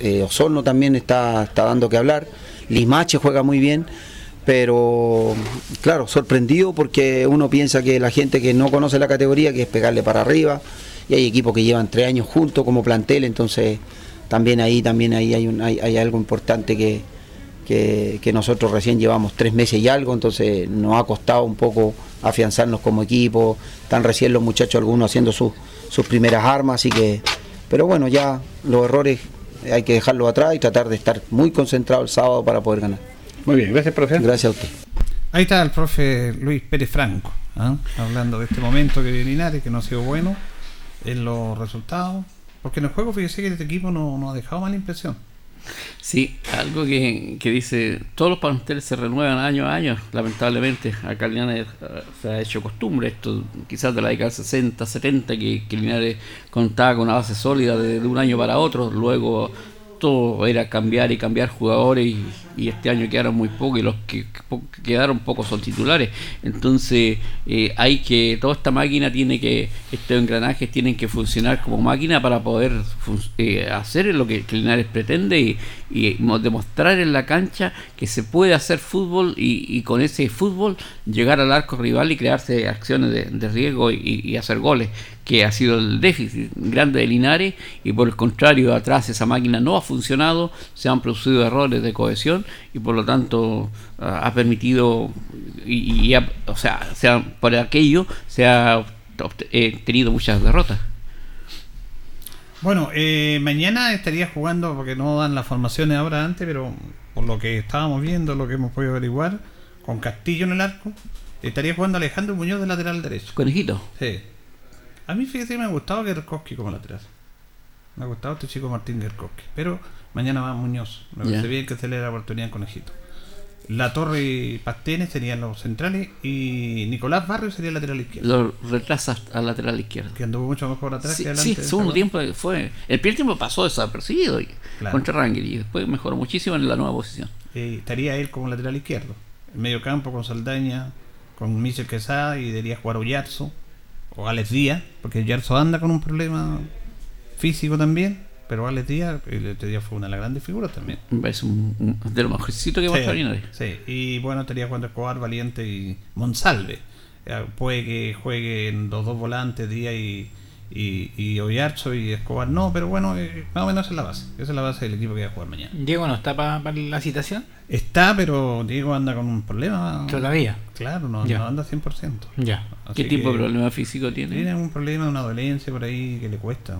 eh, Osorno también está, está dando que hablar. Limache juega muy bien. Pero, claro, sorprendido porque uno piensa que la gente que no conoce la categoría, que es pegarle para arriba, y hay equipos que llevan tres años juntos como plantel, entonces también ahí también ahí hay, hay algo importante que, que, que nosotros recién llevamos tres meses y algo, entonces nos ha costado un poco afianzarnos como equipo, están recién los muchachos algunos haciendo sus sus primeras armas, así que, pero bueno, ya los errores hay que dejarlos atrás y tratar de estar muy concentrado el sábado para poder ganar. Muy bien, gracias, profe. Gracias a usted. Ahí está el profe Luis Pérez Franco, ¿ah? hablando de este momento que viene Linares, que no ha sido bueno en los resultados. Porque en el juego, fíjese que este equipo no, no ha dejado mala impresión. Sí, algo que, que dice, todos los planteles se renuevan año a año, lamentablemente. Acá Linares eh, se ha hecho costumbre esto, quizás de la década del 60, 70, que, que Linares contaba con una base sólida de, de un año para otro, luego todo era cambiar y cambiar jugadores y, este año quedaron muy pocos y los que, quedaron pocos son titulares. Entonces eh, hay que, toda esta máquina tiene que, estos engranajes tienen que funcionar como máquina para poder eh, hacer lo que, Linares pretende y, mo- demostrar en la cancha que se puede hacer fútbol y, con ese fútbol llegar al arco rival y crearse acciones de, riesgo y hacer goles que ha sido el déficit grande de Linares y por el contrario atrás esa máquina no ha funcionado, se han producido errores de cohesión y por lo tanto ah, ha permitido y, y ha- o sea, se ha- por aquello se ha eh, tenido muchas derrotas. Bueno, eh, mañana estaría jugando, porque no dan las formaciones ahora antes, pero por lo que estábamos viendo, lo que hemos podido averiguar, con Castillo en el arco, estaría jugando Alejandro Muñoz de lateral derecho. Conejito. Sí. A mí fíjese me ha gustado Gerkowski como lateral. Me ha gustado este chico Martín Gerkowski. Pero mañana va Muñoz. Me parece bien que se le dé la oportunidad en Conejito. La Torre y Pastenes serían los centrales y Nicolás Barrio sería el lateral izquierdo. Lo retrasa al lateral izquierdo. Que anduvo mucho mejor atrás Sí, que sí, adelante. el segundo tiempo fue. El primer tiempo pasó desapercibido Claro. contra Rangel y después mejoró muchísimo en la nueva posición. Eh, estaría él como lateral izquierdo. En medio campo con Saldaña, con Michel Quesada y debería jugar Oyarzo o Alex Díaz, porque Oyarzo anda con un problema físico también, pero Alex Díaz, el este día fue una de las grandes figuras también. Es un, un- de lo mejorcito que hemos Sí, tenido Linares. sí. y bueno, estaría jugando Escobar, Valiente y Monsalve. Eh, puede que jueguen los dos volantes, Díaz y, y, y Oyarzo y Escobar no, pero bueno, eh, más o menos esa es la base. Esa es la base del equipo que va a jugar mañana. Diego no está para la citación. Está, pero Diego anda con un problema. Todavía. Claro, no, Ya. no anda 100%. Ya. ¿Qué tipo de problema físico tiene? Tiene un problema, una dolencia por ahí que le cuesta.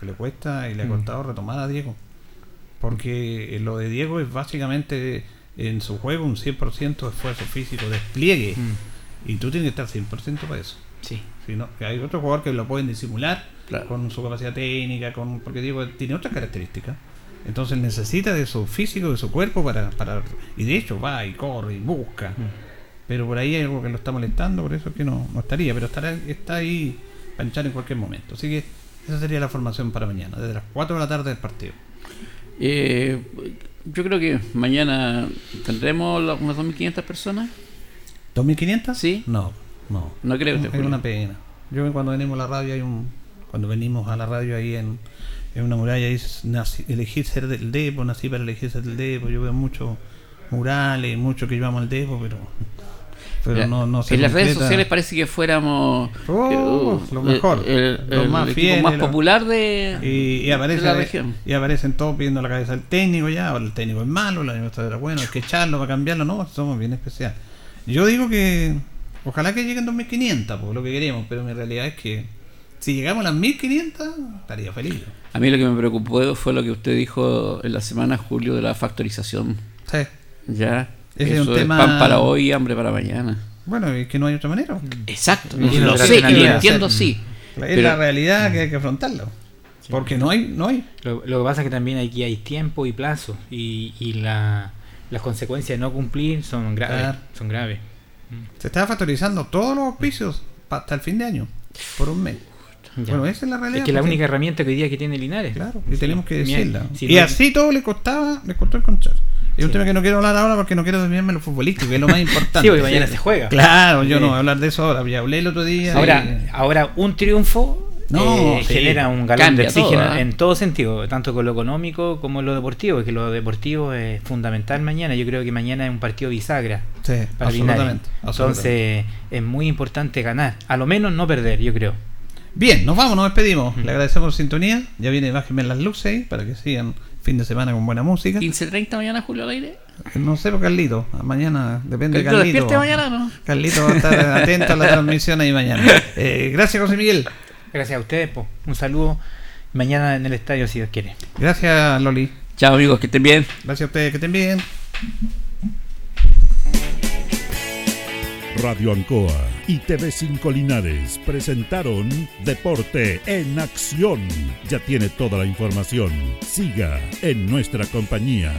Que le cuesta y le ha Mm. costado retomar a Diego. Porque lo de Diego es básicamente en su juego un 100% de esfuerzo físico, despliegue. Y tú tienes que estar 100% para eso. Sí. Si no, que hay otros jugadores que lo pueden disimular con su capacidad técnica, con porque Diego tiene otras características. Entonces necesita de su físico, de su cuerpo para, para y de hecho va y corre y busca. Pero por ahí hay algo que lo está molestando, por eso es que no, no estaría, pero estará, está ahí para hinchar en cualquier momento. Así que esa sería la formación para mañana, desde las 4 de la tarde del partido. Eh, yo creo que mañana tendremos la- unas 2.500 personas. ¿2.500? Sí. No, no. No creo que Es una pena. Yo cuando venimos a la radio hay un cuando venimos a la radio ahí en, es una muralla, es nací- elegir ser del Depo, nací para elegir ser del Depo. Yo veo muchos murales, mucho que llevamos al Depo, pero, pero no, no se en las redes sociales parece que fuéramos Oh, eh, lo el- mejor, el, lo el más equipo fiel, más el- popular de, y, y aparece, de la región. y aparecen todos pidiendo la cabeza del técnico ya, ahora el técnico es malo, el año pasado era bueno, hay que echarlo para cambiarlo, no, somos bien especial. Yo digo que ojalá que lleguen 2500, por lo que queremos, pero mi realidad es que si llegamos a las 1500 estaría feliz. A mí lo que me preocupó fue lo que usted dijo en la semana, Julio, de la factorización. Sí. Ya. Ese es Eso un tema- pan para hoy y hambre para mañana. Bueno, es que no hay otra manera. Exacto. Y lo no sé, y lo entiendo, sí. Es la realidad que hay que afrontarlo. Porque no hay, no hay. Lo, lo que pasa es que también aquí hay tiempo y plazo y, y la, las consecuencias de no cumplir son graves. Claro. Son graves. Se está factorizando todos los auspicios hasta el fin de año, por un mes. Ya. Bueno, esa es la realidad. Es que la única herramienta que hoy día que tiene Linares. Claro, y tenemos que decirla. si y no- así todo le costaba, le costó encontrar. Es un Sí. tema que no quiero hablar ahora porque no quiero desviarme en lo futbolístico, que es lo más importante. Sí, porque mañana se juega. Claro, yo Sí. no voy a hablar de eso ahora. Ya hablé el otro día. Ahora, y- ahora un triunfo No, eh, sí. genera un galón de oxígeno todo, ¿eh? en todo sentido, tanto con lo económico como en lo deportivo, que lo deportivo es fundamental mañana. Yo creo que mañana es un partido bisagra Sí, para absolutamente, Entonces es muy importante ganar, a lo menos no perder, yo creo. Bien, nos vamos, nos despedimos. Le agradecemos su sintonía. Ya viene Bájenme las luces ahí para que sigan fin de semana con buena música. 15.30 mañana, Julio, al aire. No sé por Carlito. Mañana depende de Carlito, mañana, ¿no? Carlito va a estar atento a la transmisión ahí mañana. Eh, gracias, José Miguel. Gracias a ustedes, po. un saludo. Mañana en el estadio, si Dios quiere. Gracias, Loli. Chao, amigos, que estén bien. Gracias a ustedes, que estén bien. Radio Ancoa y TV5 Linares presentaron Deporte en Acción. Ya tiene toda la información. Siga en nuestra compañía.